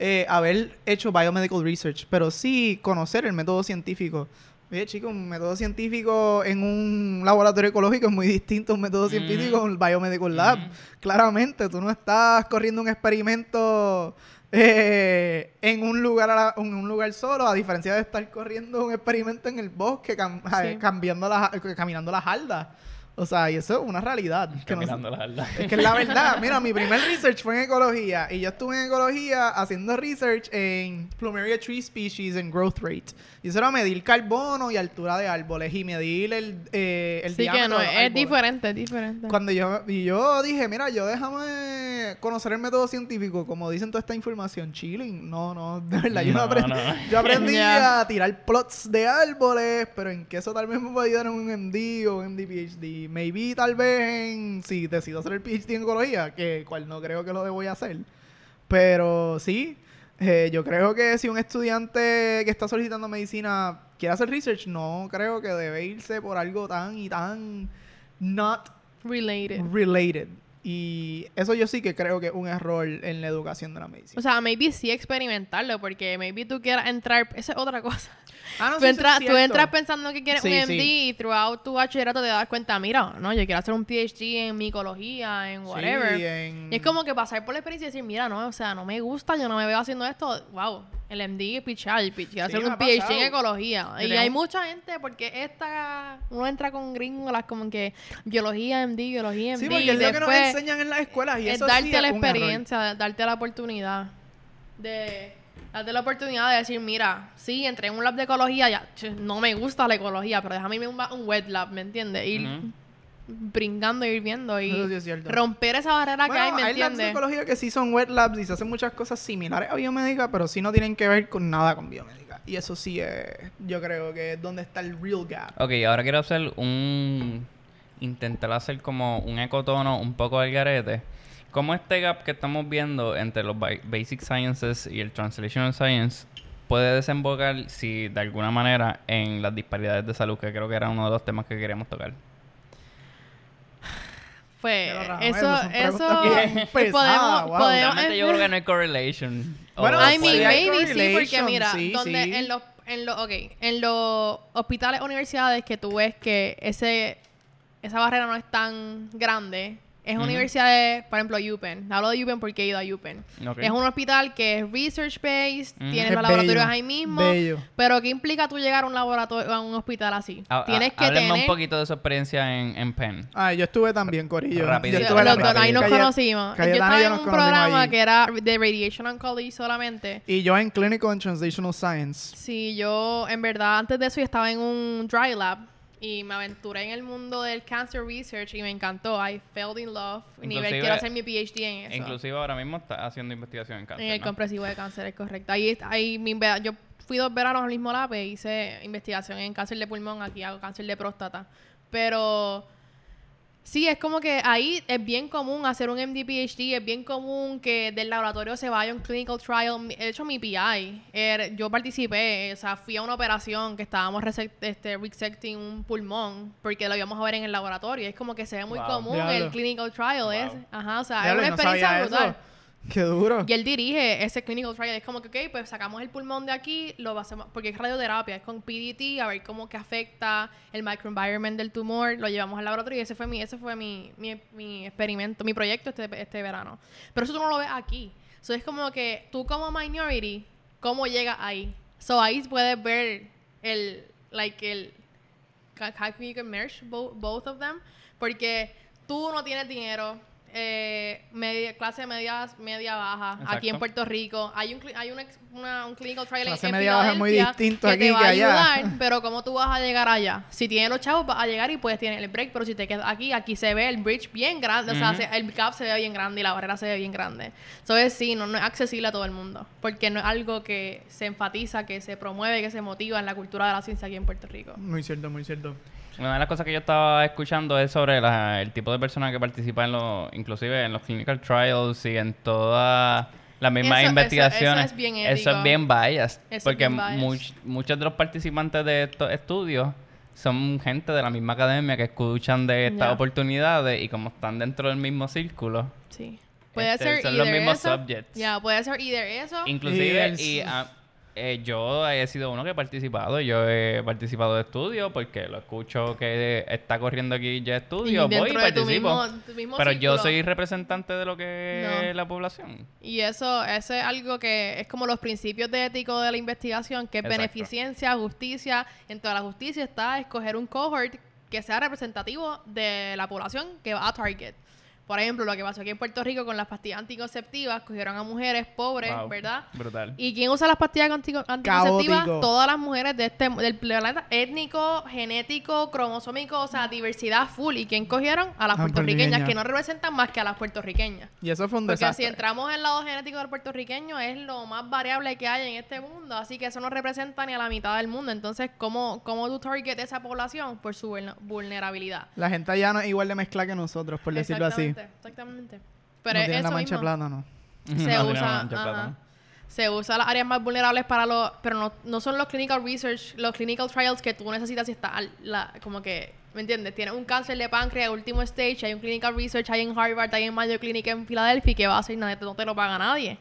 C: eh, haber hecho biomedical research, pero sí conocer el método científico. Oye, chicos, un método científico en un laboratorio ecológico es muy distinto a un método científico en un biomedical lab. Claramente, tú no estás corriendo un experimento eh, en un lugar a la- en un lugar solo, a diferencia de estar corriendo un experimento en el bosque, cam-
B: Sí.
C: cambiando las, caminando las haldas. O sea, y eso es una realidad. que no
A: Caminando la alda.
C: es que es la verdad. Mira, mi primer research fue en ecología. Y yo estuve en ecología haciendo research en Plumeria Tree Species and Growth Rate. Y eso era medir carbono y altura de árboles. Y medir el, eh, el
B: sí que
C: diámetro
B: no,
C: de los
B: es diferente, es diferente.
C: Cuando yo, y yo dije, mira, yo déjame conocer el método científico, como dicen toda esta información, chilling. No, no, de verdad, yo no,
A: No,
C: aprendí.
A: no.
C: Yo aprendí
B: Ya.
C: a tirar plots de árboles, pero en que eso tal vez me puede ayudar en un MD o un MD PhD. Maybe tal vez en, si decido hacer el PhD en ecología, que cual no creo que lo voy a hacer. Pero sí, eh, yo creo que si un estudiante que está solicitando medicina quiere hacer research, no creo que debe irse por algo tan y tan not
B: Related.
C: related. Y eso yo sí que creo que es un error en la educación de la medicina.
B: O sea, maybe sí experimentarlo, porque maybe tú quieras entrar, esa es otra cosa.
C: Ah, no,
B: tú,
C: es
B: entras, tú entras pensando que quieres
C: Sí,
B: un MD
C: sí.
B: y throughout tu bachillerato te das cuenta, mira, no, yo quiero hacer un PhD en micología, en whatever.
C: Sí, en-
B: Y es como que pasar por la experiencia y decir, mira, no, o sea, no me gusta, yo no me veo haciendo esto. Wow, el MD, pichar, pi- quiero
C: Sí,
B: hacer un PhD en ecología. Y hay mucha gente, porque esta, uno entra con gringolas como que biología, MD, biología, MD.
C: Sí, porque
B: y
C: es lo que nos enseñan en las escuelas y
B: es
C: eso
B: darte la
C: es
B: experiencia, darte la oportunidad de darte la oportunidad de decir, mira, sí, entré en un lab de ecología, ya ch, no me gusta la ecología, pero déjame irme a un, wet lab, ¿me entiendes? Ir
A: Ujú.
B: brincando, ir viendo y
C: Eso sí es cierto.
B: romper esa barrera que
C: Bueno,
B: hay, ¿me
C: hay labs de
B: entiendes?
C: ecología que sí son wet labs y se hacen muchas cosas similares a biomédica, pero sí no tienen que ver con nada con biomédica. Y eso sí es, yo creo que es donde está el real gap.
A: Ok, ahora quiero hacer un... Intentar hacer como un ecotono un poco al garete. ¿Cómo este gap que estamos viendo entre los ba- Basic Sciences y el Translational Science puede desembocar, si de alguna manera, en las disparidades de salud, que creo que era uno de los temas que queríamos tocar?
B: Pues
C: Rafael,
B: eso, eso
C: pesadas,
B: podemos,
C: wow.
B: podemos
A: Realmente yo creo que no hay correlation.
C: Bueno,
A: O
B: I mean, maybe sí, porque mira,
C: sí,
B: donde
C: sí.
B: en los en los okay, en los hospitales universidades que tú ves que ese esa barrera no es tan grande, es
A: Ujú.
B: universidades, por ejemplo, UPenn. Hablo de UPenn porque he ido a UPenn.
A: Ok.
B: Es un hospital que es research based,
A: Ujú.
B: tienes
C: Es
B: los laboratorios
C: bello,
B: ahí mismo.
C: bello.
B: Pero ¿qué implica tú llegar a un laboratorio a un hospital así?
A: Ha-
B: tienes que
A: háblenme
B: tener
A: un poquito de su experiencia en, en Penn.
C: Ah, yo estuve también, Corillo.
A: Rapidito.
C: Yo estuve
B: dos, ahí nos
C: Calle-
B: conocimos. Yo
C: Cayetana
B: estaba
C: yo
B: en un programa
C: allí.
B: que era de Radiation Oncology solamente.
C: Y yo en Clinical and Translational Science.
B: Sí, yo en verdad antes de eso yo estaba en un dry lab y me aventuré en el mundo del cancer research y me encantó. I fell in love. Nivel
A: Inclusive-
B: quiero hacer mi PhD en eso.
A: Inclusive ahora mismo está haciendo investigación en cáncer,
B: en el
A: ¿no?
B: compresivo de cáncer, es correcto. Ahí, ahí mi yo fui dos veranos al mismo lab e hice investigación en cáncer de pulmón, aquí hago cáncer de próstata. Pero sí, es como que ahí es bien común hacer un MD PhD, es bien común que del laboratorio se vaya a un clinical trial. De hecho, mi PI, er- yo participé, o sea, fui a una operación que estábamos resect- este, resecting un pulmón porque lo íbamos a ver en el laboratorio. Es como que se ve muy
A: Wow.
B: común
C: Diablo.
B: el clinical trial. Es, ajá, o sea,
C: Diablo,
B: es una experiencia brutal.
C: eso. Qué duro.
B: Y él dirige ese clinical trial. Es como que, ok, pues sacamos el pulmón de aquí, lo hacemos, porque es radioterapia, es con PDT, a ver cómo que afecta el microenvironment del tumor, lo llevamos al laboratorio y ese fue mi, ese fue mi, mi, mi experimento, mi proyecto este, este verano. Pero eso tú no lo ves aquí. So es como que tú como minority, ¿cómo llegas ahí? So ahí puedes ver el, like, el, how can you merge bo- both of them, porque tú no tienes dinero, eh, media, clase media, media baja, aquí en. Puerto Rico, hay un, hay un, ex- una- un clinical trial en-
C: Clase
B: en
C: media baja es muy distinto
B: que
C: aquí
B: te va
C: que
B: a
C: allá.
B: ayudar, pero ¿cómo tú vas a llegar allá? Si tienes los chavos, vas a llegar y puedes tener el break, pero si te quedas aquí, aquí se ve el bridge bien grande, o sea,
A: Ujú.
B: se- el gap se ve bien grande y la barrera se ve bien grande. Entonces, sí, no, no es accesible a todo el mundo, porque no es algo que se enfatiza, que se promueve, que se motiva en la cultura de la ciencia aquí en Puerto Rico.
C: Muy cierto, muy cierto.
A: Una de las cosas que yo estaba escuchando es sobre la- el tipo de personas que participan en los, inclusive en los clinical trials y en todas las mismas
B: Eso-
A: investigaciones.
B: eso es bien
A: Eso es bien biased.
B: Eso es
A: porque
B: bien biased.
A: much- muchos de los participantes de estos estudios son gente de la misma academia que escuchan de estas oportunidades y como están dentro del mismo círculo,
B: Sí. Puede
A: Este,
B: ser
A: son los mismos
B: eso,
A: subjects.
B: Ya, puede ser either eso.
A: Inclusive, y, eh, yo he sido uno que he participado. Yo he participado de estudio porque lo escucho que está corriendo aquí ya estudio.
B: y
A: Voy y
B: tu
A: participo.
B: mismo, tu mismo
A: pero yo soy representante de lo que
B: No.
A: es la población.
B: Y eso, eso es algo que es como los principios de ético de la investigación, que es
A: Exacto.
B: beneficencia, justicia. Dentro de la justicia está escoger un cohort que sea representativo de la población que va a target. Por ejemplo, lo que pasó aquí en Puerto Rico con las pastillas anticonceptivas, cogieron a mujeres pobres,
A: Wow,
B: ¿verdad?
A: Brutal.
B: ¿Y quién usa las pastillas antico- anticonceptivas?
C: Caótico.
B: Todas las mujeres de este del planeta étnico, genético, cromosómico, o sea, diversidad full. ¿Y quién cogieron? A las
C: Ah,
B: puertorriqueñas, que no representan más que a las puertorriqueñas.
C: Y eso fue un
B: Porque
C: desastre.
B: si entramos en el lado genético del puertorriqueño, es lo más variable que hay en este mundo. Así que eso no representa ni a la mitad del mundo. Entonces, ¿cómo, cómo tú target esa población? Por su vulne- vulnerabilidad.
C: La gente allá no es igual de mezcla que nosotros, por decirlo así.
B: Exactamente, Exactamente. Pero
C: no
B: es
C: tienen la
B: eso
C: mancha
B: mismo.
C: plátano.
B: Se
A: No tiene
B: usa,
A: plátano.
B: se usa las áreas más vulnerables para los, pero no, no son los clinical research, los clinical trials que tú necesitas si estás al- la, como que, ¿me entiendes? Tienes un cáncer de páncreas, último stage, hay un clinical research, hay en Harvard, hay en Mayo Clinic en Filadelfia, y que va a hacer nadie, no te lo paga nadie.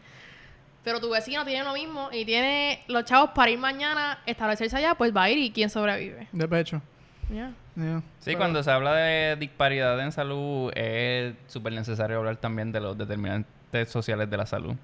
B: Pero tu vecino tiene lo mismo y tiene los chavos para ir mañana, establecerse allá, pues va a ir y quién sobrevive.
C: De pecho.
B: Ya.
C: Yeah.
A: Sí,
C: Pero-
A: cuando se habla de disparidad en salud, es súper necesario hablar también de los determinantes sociales de la salud.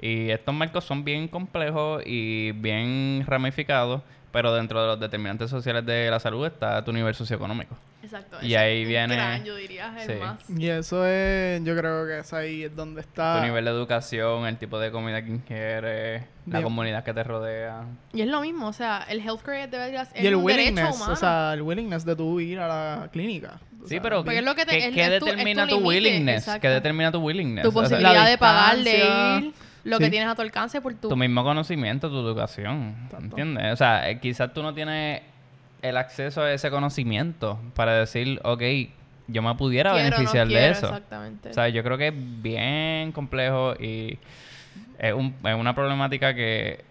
A: Y estos marcos son bien complejos y bien ramificados, pero dentro de los determinantes sociales de la salud está tu nivel socioeconómico.
B: Exacto.
A: Y ahí
B: es un
A: viene-
B: gran, yo diría, es el
A: sí.
B: más.
C: Y eso es, yo creo que es ahí es donde está.
A: Tu nivel de educación, el tipo de comida que ingieres, la comunidad que te rodea.
B: Y es lo mismo, o sea, el healthcare debería ser
C: y el
B: un derecho
C: willingness,
B: humano.
C: o sea, el willingness de tú ir a la clínica.
A: Sí, pero
B: es lo que te-
A: ¿qué,
B: es-
A: qué
B: es tu- es
A: determina
B: tu
A: tu, willingness?
B: exacto.
A: ¿Qué determina tu willingness?
B: tu
A: O sea,
B: posibilidad
C: la
B: de pagar, de ir, lo
C: sí.
B: que tienes a tu alcance por tu...
A: tu mismo conocimiento, tu educación.
C: Exacto.
A: ¿Entiendes? O sea, eh, quizás tú no tienes el acceso a ese conocimiento para decir, ok, yo me pudiera
B: quiero, no
A: beneficiar de
B: quiero,
A: eso.
B: Exactamente.
A: O sea, yo creo que es bien complejo y es, un- es una problemática que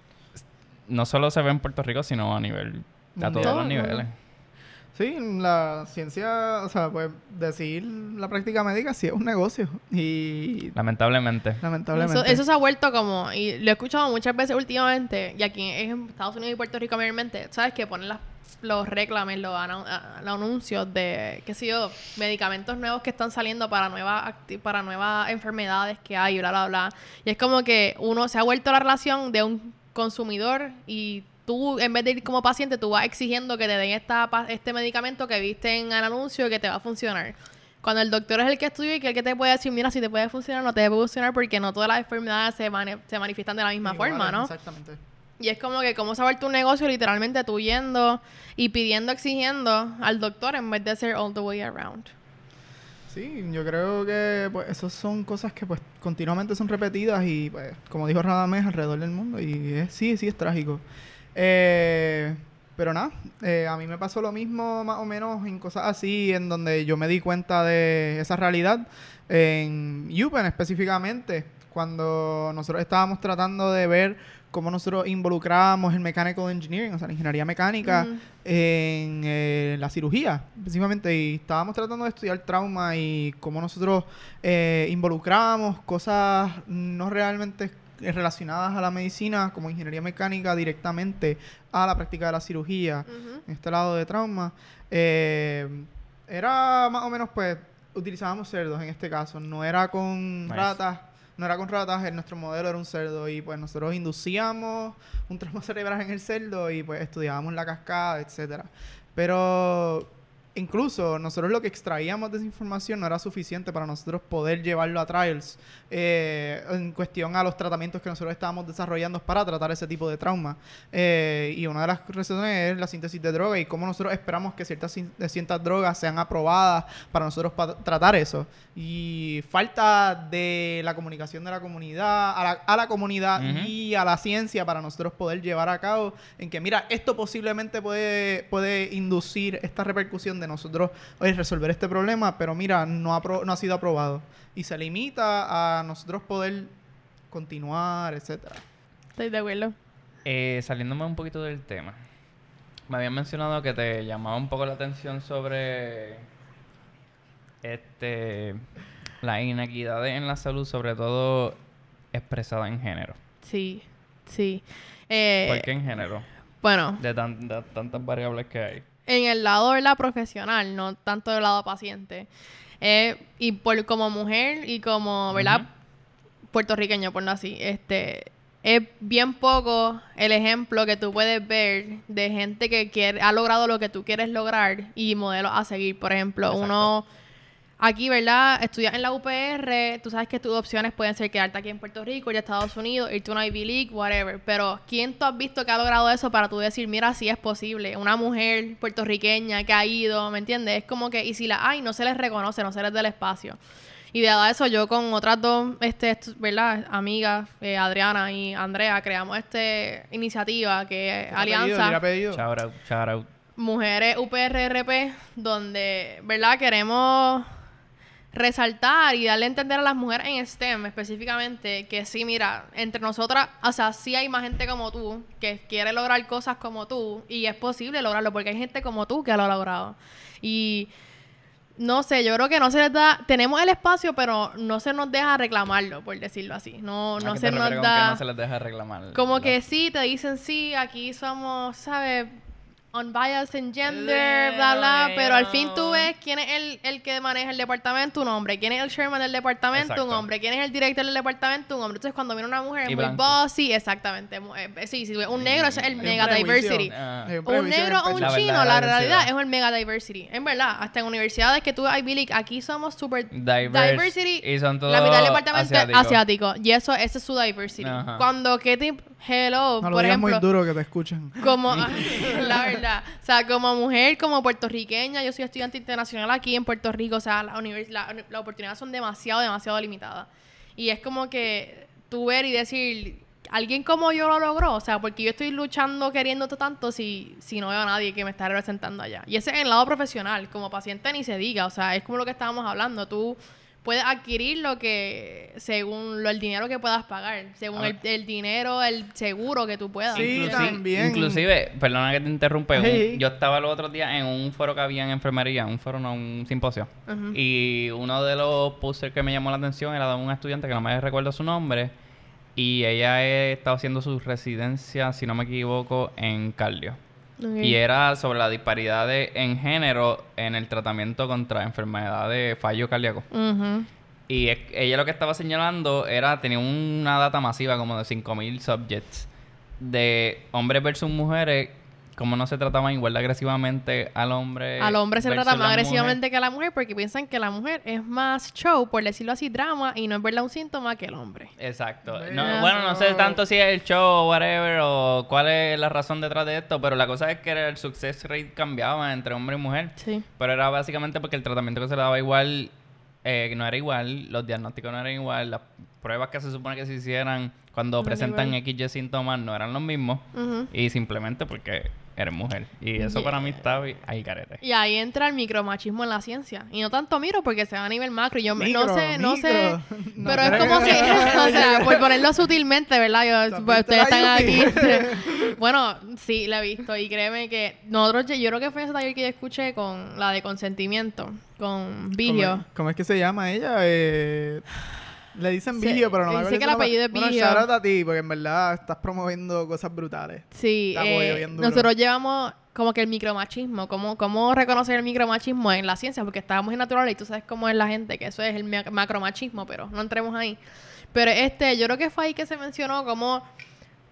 A: no solo se ve en Puerto Rico, sino a nivel, a todos
B: Todo
A: los niveles.
C: Sí, la ciencia, o sea, pues decir la práctica médica sí es un negocio. Y
A: Lamentablemente.
C: lamentablemente.
B: Eso, eso se ha vuelto como, y lo he escuchado muchas veces últimamente, y aquí en Estados Unidos y Puerto Rico mayormente, ¿sabes? Que ponen las, los reclames, los, los anuncios de, qué sé yo, medicamentos nuevos que están saliendo para nuevas, para nuevas enfermedades que hay, bla, bla, bla. Y es como que uno se ha vuelto la relación de un consumidor y tú, en vez de ir como paciente, tú vas exigiendo que te den esta, este medicamento que viste en el anuncio y que te va a funcionar. Cuando el doctor es el que estudia y que el que te puede decir, mira, si te puede funcionar o no te puede funcionar, porque no todas las enfermedades se, mani- se manifiestan de la misma forma, ¿no?
C: Exactamente.
B: Y es como que cómo saber tu negocio literalmente tú yendo y pidiendo, exigiendo al doctor en vez de ser all the way around.
C: Sí, yo creo que pues esas son cosas que pues continuamente son repetidas y pues como dijo Radamés alrededor del mundo y es, sí, sí es trágico. Eh, pero nada, eh, a mí me pasó lo mismo más o menos en cosas así en donde yo me di cuenta de esa realidad en UPenn específicamente cuando nosotros estábamos tratando de ver cómo nosotros involucrábamos el mechanical engineering, o sea, la ingeniería mecánica en eh, la cirugía, específicamente, y estábamos tratando de estudiar trauma y cómo nosotros eh, involucrábamos cosas no realmente relacionadas a la medicina, como ingeniería mecánica, directamente a la práctica de la cirugía, en este lado de trauma. Eh, era más o menos, pues, utilizábamos cerdos en este caso, no era con
A: Nice.
C: ratas. No era con ratas, nuestro modelo era un cerdo y pues nosotros inducíamos un trauma cerebral en el cerdo y pues estudiábamos la cascada, etcétera. Pero incluso nosotros lo que extraíamos de esa información no era suficiente para nosotros poder llevarlo a trials eh, en cuestión a los tratamientos que nosotros estábamos desarrollando para tratar ese tipo de trauma. Eh, y una de las razones es la síntesis de droga y cómo nosotros esperamos que ciertas, ciertas drogas sean aprobadas para nosotros pa- tratar eso. Y falta de la comunicación de la comunidad, a la, a la comunidad y a la ciencia para nosotros poder llevar a cabo en que, mira, esto posiblemente puede, puede inducir esta repercusión de nosotros oye, resolver este problema, pero mira, no ha, pro- no ha sido aprobado. Y se limita a nosotros poder continuar, etcétera.
B: Estoy de acuerdo.
A: Eh, saliéndome un poquito del tema. Me habían mencionado que te llamaba un poco la atención sobre este la inequidad en la salud, sobre todo expresada en género.
B: Sí, sí. Eh,
A: ¿Por qué en género?
B: Bueno,
A: De, tan- de tantas variables que hay.
B: En el lado ¿verdad? profesional, no tanto del lado paciente. Eh, y por como mujer y como, ¿verdad?
A: Ujú.
B: Puertorriqueño, por no así, este es bien poco el ejemplo que tú puedes ver de gente que quiere, ha logrado lo que tú quieres lograr y modelos a seguir. Por ejemplo,
A: Exacto.
B: uno aquí, ¿verdad? Estudias en la UPR, tú sabes que tus opciones pueden ser quedarte aquí en Puerto Rico, ir a Estados Unidos, irte a una Ivy League, whatever. Pero ¿quién tú has visto que ha logrado eso para tú decir, mira, sí es posible? Una mujer puertorriqueña que ha ido, ¿me entiendes? Es como que, y si la hay, no se les reconoce, no se les da el espacio. Y de verdad eso, yo con otras dos, este, estu- ¿verdad? Amigas, eh, Adriana y Andrea, creamos esta iniciativa que es
C: ¿Tira
B: Alianza.
C: apellido?
A: Shout out, shout out.
B: Mujeres UPRRP, donde, ¿verdad? Queremos resaltar y darle a entender a las mujeres en STEM específicamente que sí, mira, entre nosotras, o sea, sí hay más gente como tú que quiere lograr cosas como tú y es posible lograrlo porque hay gente como tú que lo ha logrado. Y no sé, yo creo que no se les da, tenemos el espacio, pero no se nos deja reclamarlo, por decirlo así. No,
A: ¿A
B: no se nos
A: con que
B: da...
A: no se les deja reclamar?
B: Como que sí, te dicen sí, aquí somos, ¿sabes? Unbiased in gender, bla, bla. Pero al fin tú ves quién es el, el que maneja el departamento, un hombre. ¿Quién es el chairman del departamento? Un
A: Exacto.
B: hombre. ¿Quién es el director del departamento? Un hombre. Entonces, cuando viene una mujer
A: Y
B: muy
A: blanco.
B: bossy, exactamente. mu- eh, sí, sí, un negro ese es el
C: un
B: mega diversity.
A: Ah.
C: Hay
B: Un
C: prejuicio
B: negro o
C: en
B: un
A: La
B: chino, la realidad
A: diversidad.
B: es el mega diversity. En verdad, hasta en universidades que tú Ivy League, aquí somos super
A: Diverse,
B: diversity.
A: y son
B: la mitad del
A: todos
B: departamento es asiático. Y eso, ese es su diversity.
A: Ajá.
B: Cuando tip, hello,
C: No lo
B: por
C: digas
B: ejemplo,
C: muy duro que te escuchan.
B: como la o sea, como mujer, como puertorriqueña, yo soy estudiante internacional aquí en Puerto Rico, o sea, las la- las oportunidades son demasiado, demasiado limitadas. Y es como que tú ver y decir, alguien como yo lo logró, o sea, porque yo estoy luchando queriendo tanto si, si no veo a nadie que me está representando allá. Y ese es el lado profesional, como paciente ni se diga, o sea, es como lo que estábamos hablando, tú puedes adquirir lo que, según lo, el dinero que puedas pagar, según el, el dinero, el seguro que tú puedas.
C: Sí,
A: Inclusi-
C: también.
A: Inclusive, perdona que te un-
C: Sí.
A: yo estaba los otros días en un foro que había en enfermería, un foro, no, un simposio. Y uno de los posters que me llamó la atención era de un estudiante que no me recuerdo su nombre. Y ella estaba haciendo su residencia, si no me equivoco, en cardio. Y era sobre la disparidad de- en género en el tratamiento contra enfermedad de fallo cardíaco. Y es- ella lo que estaba señalando era, tenía una data masiva como de 5.000 subjects de hombres versus mujeres, como no se trataban igual de agresivamente al hombre.
B: Al hombre se trata más agresivamente
A: mujer.
B: que a la mujer porque piensan que la mujer es más show, por decirlo así, drama, y no es verdad un síntoma que el hombre.
A: Exacto.
C: Bueno.
A: No, bueno, no sé tanto si es el show o whatever o cuál es la razón detrás de esto, pero la cosa es que el success rate cambiaba entre hombre y mujer.
B: Sí.
A: Pero era básicamente porque el tratamiento que se le daba igual eh, no era igual, los diagnósticos no eran igual, las pruebas que se supone que se hicieran cuando
B: No
A: presentan. XY síntomas no eran los mismos y simplemente porque eres mujer. Y eso para mí está ahí carete.
B: Y ahí entra el micromachismo en la ciencia. Y no tanto miro porque se va a nivel macro. Y yo
C: Micro,
B: no sé, no
C: micro.
B: sé.
C: No
B: pero es como
C: que-
B: si, o sea, por ponerlo sutilmente, ¿verdad? Yo,
C: ¿Tú
B: pues, ustedes están aquí. Bueno, sí, la he visto. Y créeme que nosotros, yo creo que fue ese taller que yo escuché con la de consentimiento, con Vigio.
C: ¿Cómo, cómo es que se llama ella? Eh, le dicen Vigio, pero no me
B: dice
C: acuerdo
B: que
C: su
B: el apellido es
C: Bueno, shout out a ti, porque en verdad estás promoviendo cosas brutales.
B: Sí, eh, nosotros llevamos como que el micromachismo, cómo, cómo reconocer el micromachismo en la ciencia, porque estábamos en natural y tú sabes cómo es la gente, que eso es el ma- macromachismo, pero no entremos ahí. Pero este, yo creo que fue ahí que se mencionó como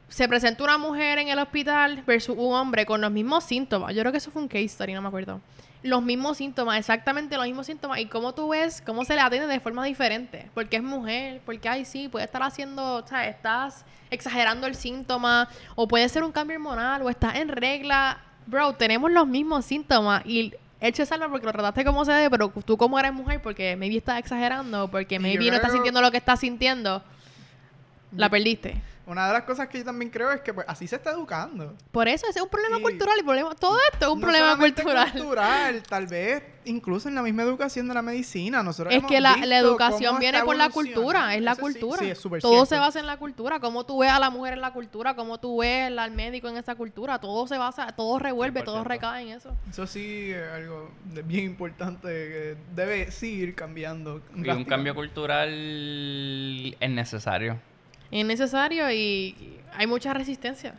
B: se presenta una mujer en el hospital versus un hombre con los mismos síntomas. Yo creo que eso fue un case study, no me acuerdo. Los mismos síntomas, exactamente los mismos síntomas. Y cómo tú ves, cómo se le atiende de forma diferente. Porque es mujer, porque, ay, sí, puede estar haciendo, o sea, estás exagerando el síntoma, o puede ser un cambio hormonal, o estás en regla. Bro, tenemos los mismos síntomas. Y eche salva porque lo trataste como se debe, pero tú como eres mujer, porque maybe estás exagerando, porque maybe no estás sintiendo lo que estás sintiendo, la perdiste.
C: Una de las cosas que yo también creo es que pues, así se está educando.
B: Por eso, ese es un problema cultural y problema, todo esto es un
C: No
B: problema cultural.
C: cultural, tal vez incluso en la misma educación de la medicina. Nosotros
B: Es
C: hemos
B: que la,
C: visto
B: la educación viene por la cultura, es la
C: Eso
B: cultura.
C: Sí, es súper
B: todo se basa en la cultura, cómo tú ves a la mujer en la cultura, cómo tú ves al- médico en esa cultura, todo se basa, todo revuelve, todo
A: 100%.
B: recae en eso.
C: Eso sí es algo de- bien importante que debe seguir cambiando.
A: Y un cambio cultural es necesario.
B: Es necesario y hay mucha resistencia.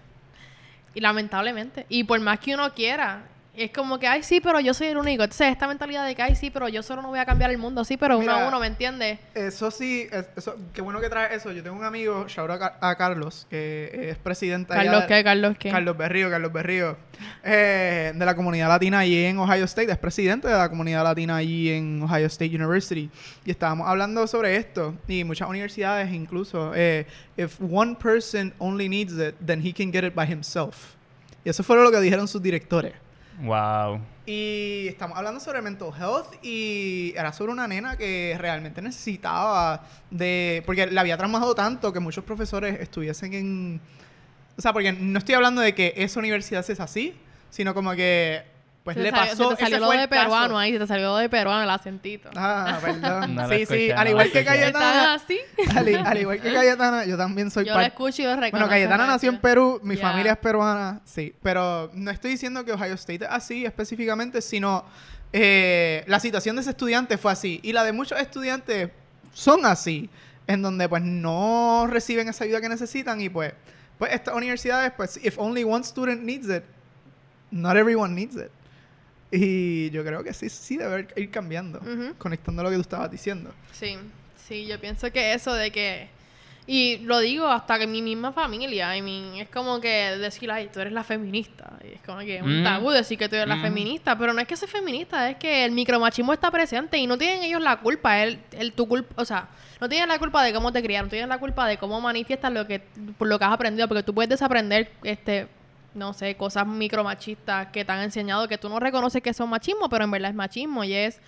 B: Y lamentablemente. Y por más que uno quiera, es como que, ay, sí, pero yo soy el único. Entonces, esta mentalidad de que, ay, sí, pero yo solo no voy a cambiar el mundo, sí, pero uno a uno, ¿me entiendes?
C: Eso sí, es- eso, qué bueno que trae eso. Yo tengo un amigo, shout out a, a Carlos, que es presidente
B: Carlos,
C: de-
B: ¿qué? Carlos, ¿qué?
C: Carlos Berrío, Carlos Berrío, eh, de la comunidad latina allí en Ohio State, es presidente de la comunidad latina allí en Ohio State University. Y estábamos hablando sobre esto, y muchas universidades incluso, eh, if one person only needs it, then he can get it by himself. Y eso fue lo que dijeron sus directores.
A: Wow.
C: Y estamos hablando sobre mental health y era sobre una nena que realmente necesitaba de... Porque le había trabajado tanto que muchos profesores estuviesen en... O sea, porque no estoy hablando de que esa universidad es así, sino como que pues
B: Se
C: le
B: salió-
C: pasó...
B: Se te salió
C: ese
B: lo
C: fue
B: de
C: caso.
B: peruano ahí, se te salió de peruano el acentito.
C: Ah, perdón.
A: No
C: sí, sí, al igual que
A: escuché.
B: ¿Están
C: Cayetana...
B: así?
C: al, al igual que Cayetana, yo también soy
B: Yo lo escucho y lo reconozco.
C: Bueno, Cayetana nació en. Perú, mi familia es peruana, sí. Pero no estoy diciendo que Ohio State es así específicamente, sino eh, la situación de ese estudiante fue así. Y la de muchos estudiantes son así, en donde pues no reciben esa ayuda que necesitan y pues, pues estas universidades, pues, if only one student needs it, not everyone needs it. Y yo creo que sí, sí debe ir cambiando,
B: Ujú.
C: conectando lo que tú estabas diciendo.
B: Sí, sí, yo pienso que eso de que... Y lo digo hasta que mi misma familia, I mean, es como que decir, ay, tú eres la feminista. Y es como que es un
A: Mm.
B: tabú decir que tú eres la
A: Mm.
B: feminista, pero no es que soy feminista, es que el micromachismo está presente y no tienen ellos la culpa, el, el tu culpa, o sea, no tienen la culpa de cómo te criaron, tienen la culpa de cómo manifiestas lo que, por lo que has aprendido, porque tú puedes desaprender, este, no sé, cosas micromachistas que te han enseñado que tú no reconoces que son machismo, pero en verdad es machismo y es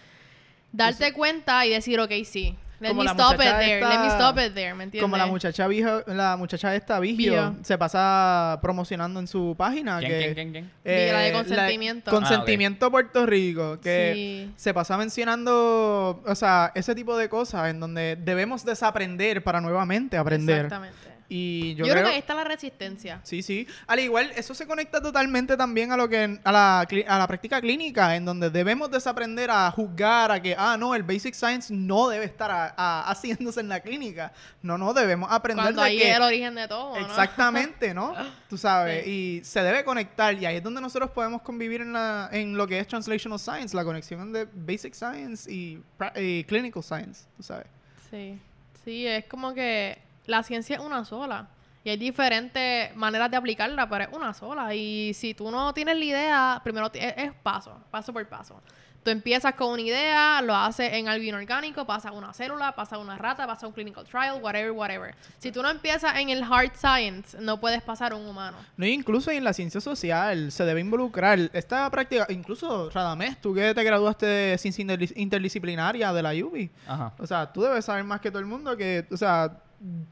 B: darte cuenta y decir, ok, sí. Let
C: Como
B: me
C: la
B: stop it
C: muchacha
B: there.
C: esta-
B: Let me stop it there, ¿me entiendes?
C: Como la muchacha vieja, la muchacha esta Vigio, se pasa promocionando en su página
A: ¿Quién,
C: que
A: quién, quién, quién?
B: Viga, la de
C: eh,
B: consentimiento.
C: consentimiento Puerto Rico, que
B: Sí.
C: se pasa mencionando, o sea, ese tipo de cosas en donde debemos desaprender para nuevamente aprender.
B: Exactamente.
C: Y yo,
B: Yo, creo,
C: creo
B: que ahí está la resistencia.
C: Sí, sí. Al igual, eso se conecta totalmente también a lo que a la, a la práctica clínica, en donde debemos desaprender a juzgar a que, ah, no, el basic science no debe estar a- a- haciéndose en la clínica. No, no, debemos aprender
B: Cuando
C: de
B: ahí
C: que
B: es el origen de todo, ¿no?
C: Exactamente, ¿no? Tú sabes,
B: Sí.
C: y se debe conectar y ahí es donde nosotros podemos convivir en, la, en lo que es translational science, la conexión de basic science y, y clinical science, tú sabes.
B: Sí. Sí, es como que la ciencia es una sola. Y hay diferentes maneras de aplicarla, pero es una sola. Y si tú no tienes la idea, primero es, es paso, paso por paso. Tú empiezas con una idea, lo haces en algo inorgánico, pasa a una célula, pasa a una rata, pasa a un clinical trial, whatever, whatever. Si tú no empiezas en el hard science, no puedes pasar a un humano.
C: No, incluso en la ciencia social se debe involucrar esta práctica, incluso Radamés, tú que te graduaste de ciencia interdi- interdisciplinaria de la UBI,
A: Ajá.
C: o sea, tú debes saber más que todo el mundo que, o sea,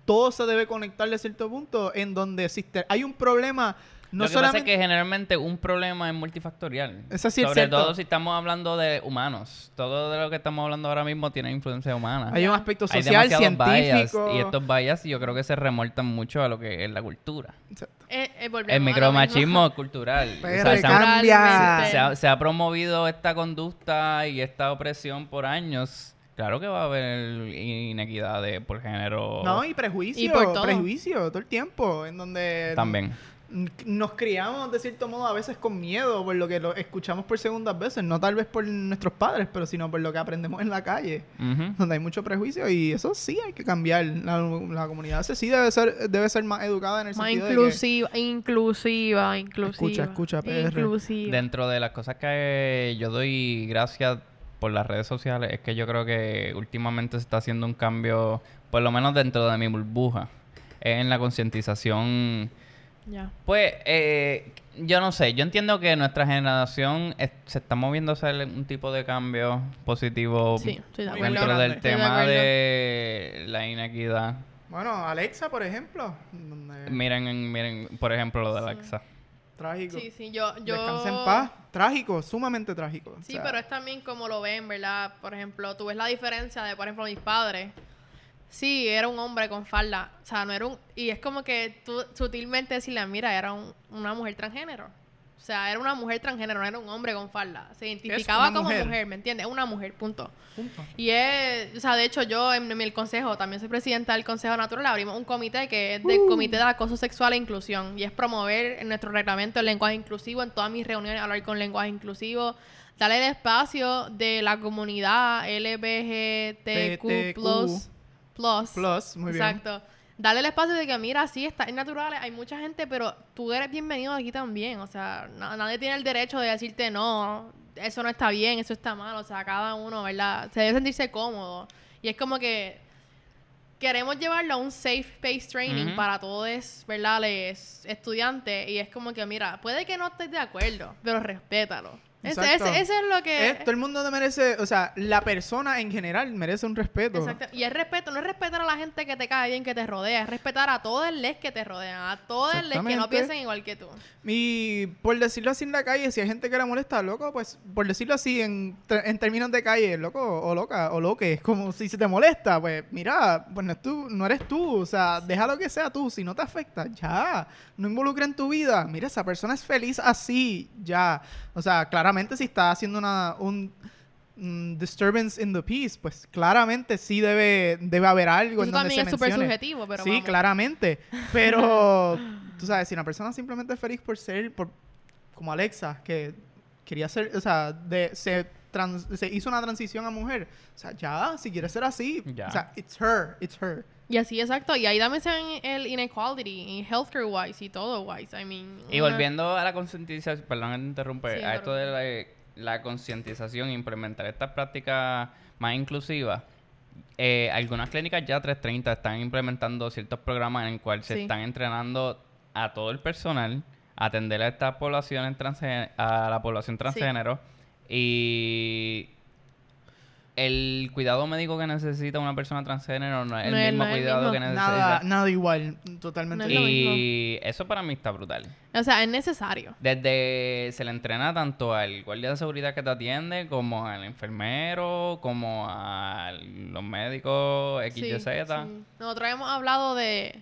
C: todo se debe conectar de cierto punto en donde existe, hay un problema, no
A: lo que pasa es
C: solamente...
A: que generalmente un problema es multifactorial.
C: Eso sí es
A: Sobre
C: cierto.
A: todo si estamos hablando de humanos. Todo de lo que estamos hablando ahora mismo tiene influencia humana.
C: Hay un aspecto
A: Hay
C: social,
A: demasiados bias,
C: científico.
A: y estos bias yo creo que se remontan mucho a lo que es la cultura.
C: Exacto.
B: Eh, eh,
A: El micromachismo cultural. O
C: Pero
A: sea, se ha, se ha promovido esta conducta y esta opresión por años. Claro que va a haber inequidades por género.
C: No, y prejuicio,
B: Y por todo.
C: prejuicio todo el tiempo, en donde...
A: También.
C: nos criamos de cierto modo a veces con miedo por lo que lo escuchamos por segundas veces, no tal vez por nuestros padres, pero sino por lo que aprendemos en la calle, donde hay mucho prejuicio y eso sí hay que cambiar. La, la comunidad ese sí debe ser debe ser más educada en el
B: Más
C: sentido de que-
B: inclusiva, inclusiva, inclusiva.
C: Escucha, escucha, PR.
B: Inclusiva.
A: Dentro de las cosas que yo doy gracias por las redes sociales es que yo creo que últimamente se está haciendo un cambio, por lo menos dentro de mi burbuja, es en la concientización.
B: Ya.
A: Pues, eh, yo no sé, yo entiendo que nuestra generación es- se está moviendo a hacer un tipo de cambio positivo
B: Sí, estoy de
C: Muy
B: acuerdo.
A: dentro del
B: de
A: tema de la inequidad.
C: Bueno, Alexa, por ejemplo,
A: Miren, miren, por ejemplo, lo de Alexa.
C: Trágico.
B: Sí, sí, yo... yo...
C: Descansa en paz. Trágico, sumamente trágico. O
B: Sí,
C: sea,
B: pero es también como lo ven, ¿verdad? Por ejemplo, tú ves la diferencia de, por ejemplo, mis padres. Sí, era un hombre con falda. O sea, no era un... Y es como que tú sutilmente decirle, mira, era un- una mujer transgénero. O sea, era una mujer transgénero, no era un hombre con falda. Se identificaba como
C: mujer.
B: mujer. ¿me entiendes? Es una mujer, punto.
C: punto.
B: Y es, o sea, de hecho yo en, en el consejo, también soy presidenta del Consejo Natural, abrimos un comité que es del Comité de Acoso Sexual e Inclusión y es promover en nuestro reglamento el lenguaje inclusivo, en todas mis reuniones hablar con lenguaje inclusivo, darle el espacio de la comunidad LGBTQ+, plus, plus,
C: Plus, muy bien.
B: Exacto. Darle el espacio de que, mira, sí, está en naturales, hay mucha gente, pero tú eres bienvenido aquí también. O sea, na- nadie tiene el derecho de decirte, no, eso no está bien, eso está mal. O sea, cada uno, ¿verdad? Se debe sentirse cómodo. Y es como que queremos llevarlo a un safe space training para todos, ¿verdad? Les estudiantes. Y es como que, mira, puede que no estés de acuerdo, pero respétalo. Ese es lo que...
C: Eh, todo el mundo te merece, o sea, la persona en general merece un respeto.
B: Exacto. Y es respeto, no es respetar a la gente que te cae bien, que te rodea, es respetar a todo el les que te rodean, a todo el les que no piensen igual que tú.
C: Y por decirlo así en la calle, si hay gente que le molesta, loco, pues por decirlo así en, en términos de calle, loco o loca o loque, es como si se te molesta, pues mira, pues no, es tú, no eres tú, o sea, déjalo que sea tú, si no te afecta, ya, no involucra en tu vida, mira, esa persona es feliz así, ya, o sea, claramente si está haciendo una, un disturbance in the peace, pues claramente sí debe, debe haber algo en
B: Eso
C: donde
B: también
C: se
B: es súper subjetivo, pero
C: sí,
B: vamos.
C: claramente. Pero, tú sabes, si una persona simplemente es feliz por ser, por, como Alexa, que quería ser, o sea, de, se, trans- se hizo una transición a mujer, o sea, ya, si quiere ser así,
A: Ya.
C: o sea, it's her, it's her.
B: Y así, exacto. Y ahí también se ven el inequality, en healthcare wise y todo wise. I mean,
A: Y volviendo a la concientización, perdón interrumpe,
B: Sí,
A: a esto de la, la concientización, implementar estas prácticas más inclusivas, eh, algunas clínicas ya 330 están implementando ciertos programas en el cual se
B: Sí.
A: están entrenando a todo el personal a atender a estas poblaciones transgé- a la población transgénero y el cuidado médico que necesita una persona transgénero no es el
B: No
A: mismo
B: no es el
A: cuidado
B: mismo.
A: que necesita
C: Nada, nada igual, totalmente.
B: No
A: y eso para mí está brutal.
B: O sea, es necesario.
A: Desde se le entrena tanto al guardia de seguridad que te atiende, como al enfermero, como a los médicos
B: Sí,
A: XYZ.
B: sí. Nosotros hemos hablado de...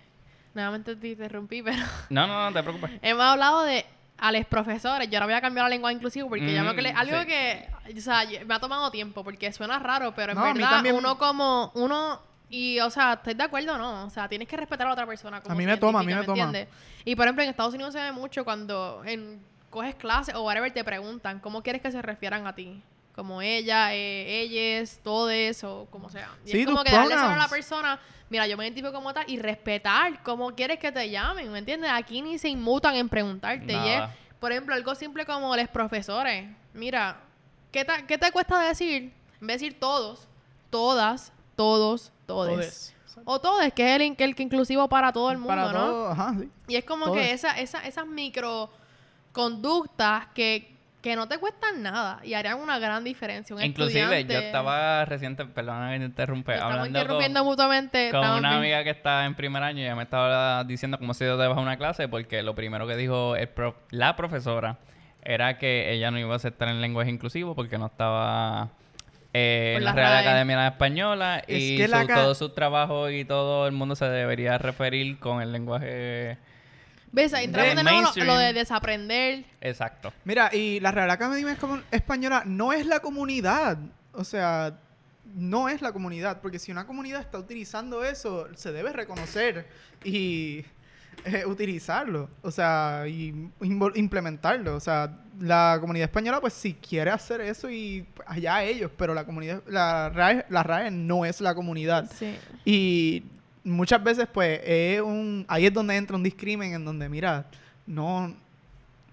B: Nuevamente te interrumpí, pero...
A: No, no, no te preocupes.
B: hemos hablado de a los profesores. Yo ahora voy a cambiar la lengua inclusiva porque ya
A: Mm,
B: veo que le- algo
A: sí.
B: que, o sea, me ha tomado tiempo porque suena raro, pero en
C: No, a mí
B: verdad
C: también-
B: uno como uno y o sea, ¿estás de acuerdo o no? O sea, tienes que respetar a la otra persona como
C: A mí me toma, a mí me toma.
B: entiendes? Y por ejemplo, en Estados Unidos se ve mucho cuando en coges clases o whatever te preguntan cómo quieres que se refieran a ti. Como ella, eh, ellas, todes o como sea. Y
C: Sí,
B: es como que darle saber a la persona, mira, yo me identifico como tal y respetar cómo quieres que te llamen, ¿me entiendes? Aquí ni se inmutan en preguntarte. Y es, por ejemplo, algo simple como los profesores. Mira, ¿qué te, qué te cuesta decir? En vez de decir todos, todas, todos, todes.
C: Todes.
B: O todes, que es el, el que inclusivo para todo el mundo,
C: Para
B: ¿no?
C: todo, ajá, sí.
B: Y es como
C: Todes.
B: que esa, esa, esas micro conductas que, que no te cuestan nada y harían una gran diferencia. Un
A: Inclusive, yo estaba reciente, perdón que te interrumpe,
B: Estamos
A: hablando con,
B: interrumpiendo mutuamente.
A: con
B: estamos
A: una
B: bien.
A: amiga que está en primer año y ella me estaba diciendo cómo se dio de baja una clase porque lo primero que dijo el prof- la profesora era que ella no iba a aceptar el lenguaje inclusivo porque no estaba eh, en
B: la
A: Real
B: RAE.
A: Academia Española
C: Es
A: y su-
C: ca-
A: todo su trabajo y todo el mundo se debería referir con el lenguaje
B: ¿Ves? Ahí entramos
A: de
B: de nuevo lo- de desaprender.
A: exacto.
C: Mira, y la Real Academia Española no es la comunidad. O sea, no es la comunidad. Porque si una comunidad está utilizando eso, se debe reconocer. Y eh, utilizarlo, o sea, y implementarlo. O sea, la comunidad española, pues si quiere hacer eso y pues, allá ellos, pero la comunidad, la RAE, la RAE no es la comunidad.
B: Sí.
C: Y muchas veces, pues, es un, ahí es donde entra un discrimen en donde, mira, no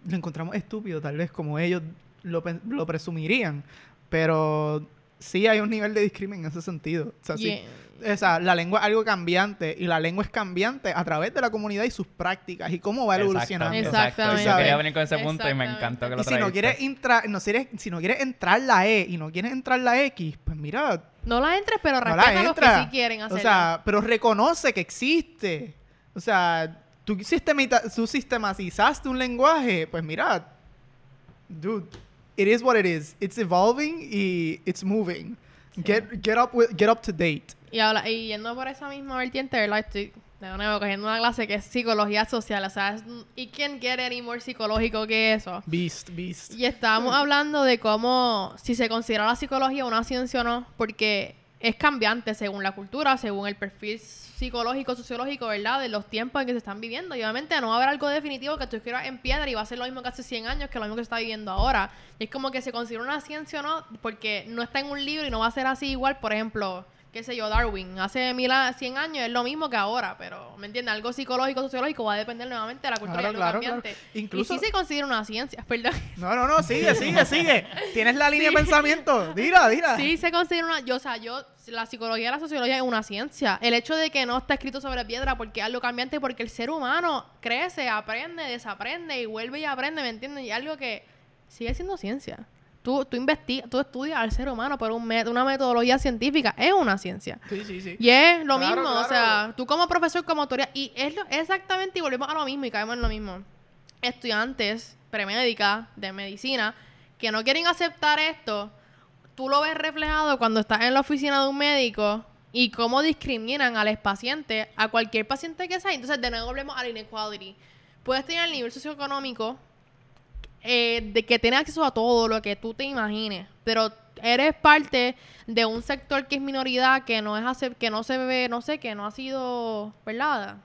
C: lo encontramos estúpido, tal vez como ellos lo, lo presumirían, pero sí hay un nivel de discrimen en ese sentido. Sí-. O sea, la lengua es algo cambiante y la lengua es cambiante a través de la comunidad y sus prácticas y cómo va evolucionando.
A: Exacto,
B: Exactamente.
A: Yo quería venir con ese punto y me
B: Exactamente.
A: encantó que lo
C: Y si no quieres entrar, no quieres, si no quieres entrar la E y no quieres entrar la X, pues mira,
B: No la entres, pero
C: no
B: respeta
C: la
B: a los que sí quieren hacerlo.
C: O sea, pero reconoce que existe. O sea, tú, sistemita- tú sistematizaste un lenguaje, pues mira, dude, it is what it is. It's evolving y it's moving. Get, get, up with- get up to date.
B: Y, habla, y yendo por esa misma vertiente, ¿verdad? Estoy de nuevo cogiendo una clase que es psicología social. O sea, ¿y quién quiere any more psicológico que eso?
C: Beast, beast.
B: Y estábamos hablando de cómo, si se considera la psicología una ciencia o no, porque es cambiante según la cultura, según el perfil psicológico, sociológico, ¿verdad? De los tiempos en que se están viviendo. Y obviamente no va a haber algo definitivo que tú escribas en piedra y va a ser lo mismo que hace 100 años que lo mismo que se está viviendo ahora. Y es como que se considera una ciencia o no, porque no está en un libro y no va a ser así igual, por ejemplo qué sé yo, Darwin, hace mil a- 100 años es lo mismo que ahora, pero, ¿me entiendes? Algo psicológico, sociológico va a depender nuevamente de la cultura
C: Claro,
B: y algo
C: claro, claro.
B: cambiante.
C: Incluso-
B: Y sí se considera una ciencia, perdón.
C: No, no, no, sigue, sigue, sigue. Tienes la línea de pensamiento. Dila, dila.
B: Sí, se considera una. Yo, o sea, yo. La psicología y la sociología es una ciencia. El hecho de que no está escrito sobre piedra porque es algo cambiante, porque el ser humano crece, aprende, desaprende y vuelve y aprende, ¿me entiendes? Y algo que sigue siendo ciencia. Tú, tú investigas, tú estudias al ser humano por un met- una metodología científica. Es una ciencia.
C: Sí, sí, sí.
B: Y es lo
C: Claro,
B: mismo, o sea, tú como profesor, como autoridad, y es lo- exactamente, y volvemos a lo mismo y caemos en lo mismo. Estudiantes premédicas de medicina que no quieren aceptar esto, tú lo ves reflejado cuando estás en la oficina de un médico y cómo discriminan a los pacientes, a cualquier paciente que sea. Entonces, de nuevo volvemos a la inequality. Puedes tener el nivel socioeconómico eh, de que tienes acceso a todo lo que tú te imagines, pero eres parte de un sector que es minoridad, que no es que no se ve, no sé, que no ha sido, ¿verdad?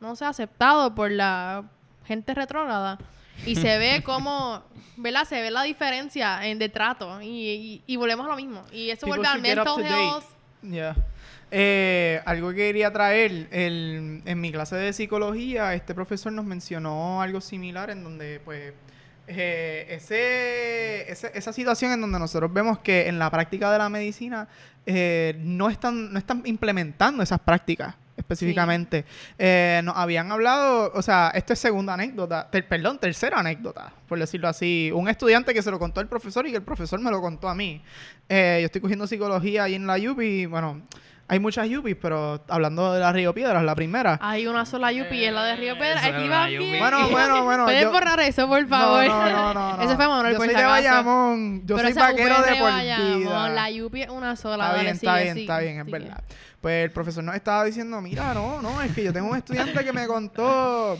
B: No se ha aceptado por la gente retrógrada. Y se ve como, ¿verdad? Se ve la diferencia en de trato. Y, y, y volvemos a lo mismo. Y eso
C: People
B: vuelve al mental health.
C: Ya. Eh, algo que quería traer, el, en mi clase de psicología, este profesor nos mencionó algo similar en donde, pues, eh, ese, ese- esa situación en donde nosotros vemos que en la práctica de la medicina eh, no, están, no están implementando esas prácticas específicamente. Eh, nos habían hablado, o sea, esto es segunda anécdota, ter- perdón, tercera anécdota, por decirlo así. Un estudiante que se lo contó al profesor y que el profesor me lo contó a mí. Eh, yo estoy cogiendo psicología ahí en la UPI, bueno, hay muchas UPIs, pero hablando de la Río Piedras, la primera.
B: Hay una sola Yupi y es la de Río
A: es
B: Aquí va bien.
C: Bueno, bueno, bueno.
B: Puedes
C: yo-
B: borrar eso, por favor.
C: No, no, no, no.
B: Ese fue Manuel,
C: Yo
B: por
C: soy de. Bayamón. Yo
B: Pero
C: soy vaquero
B: UPR
C: de por
B: Bayamón,
C: vida.
B: La Yupi es una sola.
C: Está bien,
B: sigue,
C: está bien,
B: sigue,
C: está bien, es
B: sigue.
C: verdad. Pues el profesor nos estaba diciendo, mira, no, no, es que yo tengo un estudiante que me contó,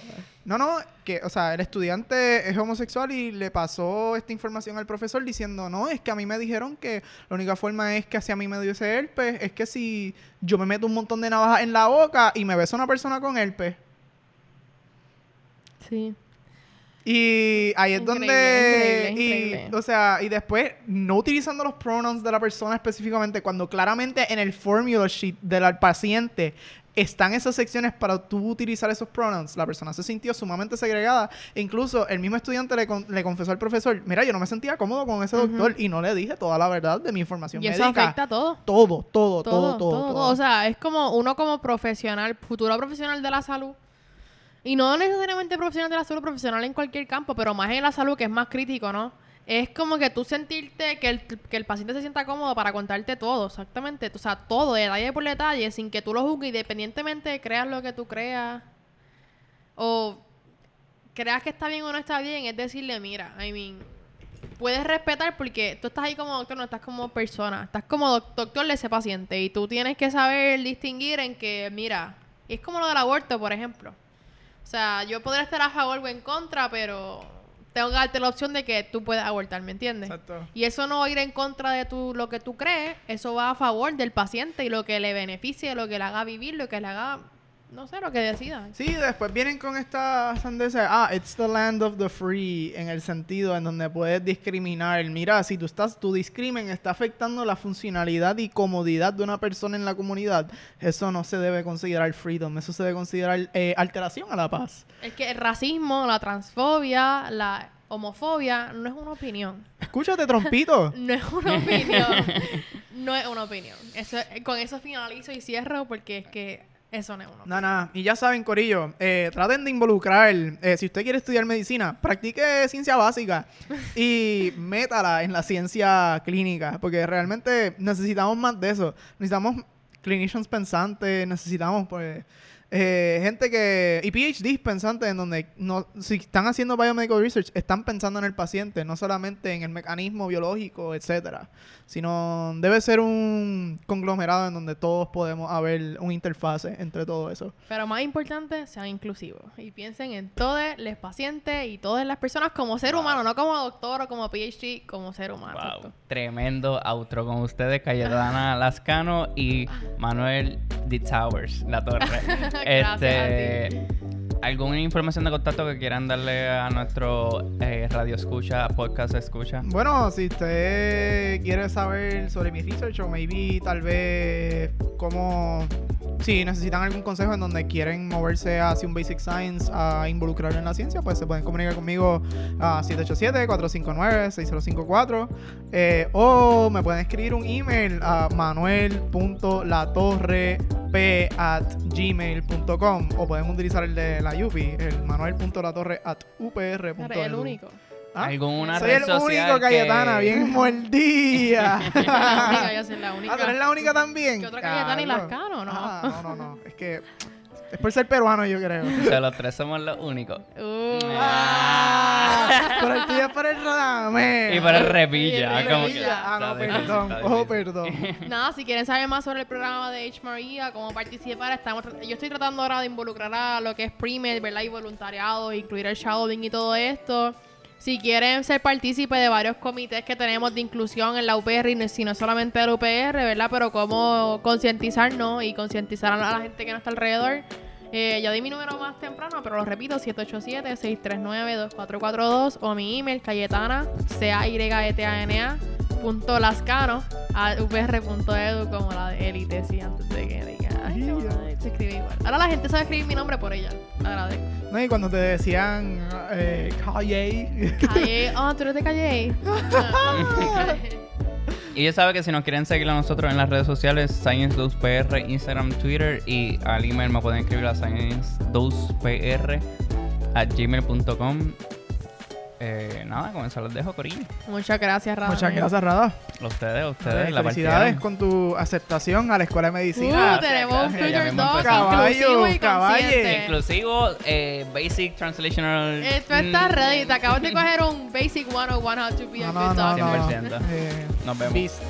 C: no, no, que, o sea, el estudiante es homosexual y le pasó esta información al profesor diciendo, no, es que a mí me dijeron que la única forma es que si a mí me dio ese herpes, es que si yo me meto un montón de navajas en la boca y me beso a una persona con herpes.
B: Sí.
C: Y ahí es
B: Increíble,
C: donde.
B: increíble,
C: y,
B: increíble.
C: O sea, y después, no utilizando los pronouns de la persona específicamente, cuando claramente en el formula sheet del paciente están esas secciones para tú utilizar esos pronouns, la persona se sintió sumamente segregada. E incluso el mismo estudiante le, con- le confesó al profesor: Mira, yo no me sentía cómodo con ese doctor y no le dije toda la verdad de mi información
B: Y eso afecta a todo.
C: Todo, todo, todo,
B: todo,
C: todo, todo.
B: O sea, es como uno como profesional, futuro profesional de la salud. Y no necesariamente profesional de la salud, profesional en cualquier campo, pero más en la salud, que es más crítico, ¿no? Es como que tú sentirte que el, que el paciente se sienta cómodo para contarte todo, exactamente. O sea, todo, detalle por detalle, sin que tú lo juzgues, independientemente de creas lo que tú creas. O creas que está bien o no está bien, es decirle, mira, I mean, puedes respetar porque tú estás ahí como doctor, no estás como persona. Estás como doc- doctor de ese paciente y tú tienes que saber distinguir en que, mira, es como lo del aborto, por ejemplo. O sea, yo podría estar a favor o en contra, pero tengo que darte la opción de que tú puedes abortar, ¿me entiendes?
C: Exacto.
B: Y eso no va a ir en contra de tu, lo que tú crees, eso va a favor del paciente y lo que le beneficie, lo que le haga vivir, lo que le haga no sé, lo que decidan.
C: Sí, después vienen con esta sandesa. Ah, it's the land of the free, en el sentido en donde puedes discriminar. Mira, si tú estás, tu discrimen está afectando la funcionalidad y comodidad de una persona en la comunidad, eso no se debe considerar freedom, eso se debe considerar eh, alteración a la paz.
B: Es que el racismo, la transfobia, la homofobia no es una opinión.
C: Escúchate, trompito.
B: No es una opinión. no es una opinión. Eso, con eso finalizo y cierro porque es que eso no es una opinión.
C: No, nada. Y ya saben, Corillo, eh, traten de involucrar. eh, si usted quiere estudiar medicina, practique ciencia básica y métala en la ciencia clínica, porque realmente necesitamos más de eso. Necesitamos clinicians pensantes, necesitamos, pues. Eh, gente que. Y PhDs pensantes en donde no, si están haciendo biomedical research, están pensando en el paciente, no solamente en el mecanismo biológico, etcétera. Sino debe ser un conglomerado en donde todos podemos haber una interfase entre todo eso.
B: Pero más importante, sean inclusivos. Y piensen en todos los pacientes y todas las personas como ser
A: Wow.
B: humano, no como doctor o como PhD, como ser humano.
A: Wow. Tremendo outro con ustedes, Cayetana Lascano y Manuel D. Towers, la torre.
B: Gracias
A: este, ¿Alguna información de contacto que quieran darle a nuestro eh, radio escucha, podcast escucha?
C: Bueno, si usted quiere saber sobre mi research o maybe tal vez cómo... Si necesitan algún consejo en donde quieren moverse hacia un Basic Science a involucrar en la ciencia, pues se pueden comunicar conmigo a 787-459-6054 eh, o me pueden escribir un email a manuel.latorrep at gmail.com o pueden utilizar el de la UPI, el manuel.latorre at upr.
B: Eres el único.
C: ¿Ah?
A: ¿Alguna
C: Soy
A: red
C: el
A: social
C: único
A: que-
C: Cayetana, bien mordida.
B: la única, yo soy la única.
C: Ah, ¿tú eres la única también?
B: ¿Qué otra Cayetana y
C: Diablo.
B: Lascano, no?
C: Ah, no, no, no. Es que es por ser peruano, yo creo.
A: O sea, los tres somos los únicos.
B: Uh,
C: Ah, pero el tuyo es por el rodame.
A: Y para el repilla, como que.
C: Ah, no, perdón. Oh, perdón.
B: Nada, si quieren saber más sobre el programa de H. Maria, cómo participar, estamos yo estoy tratando ahora de involucrar a lo que es pre-med, ¿verdad? Y voluntariado, incluir el shadowing y todo esto. Si quieren ser partícipe de varios comités que tenemos de inclusión en la UPR, y no, si no solamente del UPR, ¿verdad? Pero cómo concientizarnos y concientizar a la gente que no está alrededor. Eh, ya di mi número más temprano, pero lo repito, 787-639-2442 o mi email, cayetana, c a y e t a n a punto lascano a upr.edu como la de élite, sí, antes de que diga, ay,
C: Yeah.
B: se escribe igual. Ahora la gente sabe escribir mi nombre por ella, agradezco.
C: No, y cuando te decían eh, Calle.
B: Calle, ah, tú eres de Calle.
A: Y ya sabe que si nos quieren seguir a nosotros en las redes sociales, Science2PR, Instagram, Twitter y al email me pueden escribir a Science2PR a gmail.com. Eh, nada, con eso los dejo, Corillo.
B: Muchas gracias, Rafa.
C: Muchas gracias, Rada.
A: A ustedes, a ustedes, la
C: Felicidades
A: partieron.
C: con tu aceptación a la Escuela de Medicina.
B: Uh, tenemos un Future Dog inclusivo y
C: Caballo,
B: consciente.
A: Inclusivo, eh, Basic Translational.
B: Eh, tú estás
A: Mm,
B: ready, te acabas de coger un Basic 101 How to be a
C: No,
B: good
C: no, no,
B: doctor.
C: no.
A: 100%.
C: Eh,
A: Nos vemos.
C: Beast.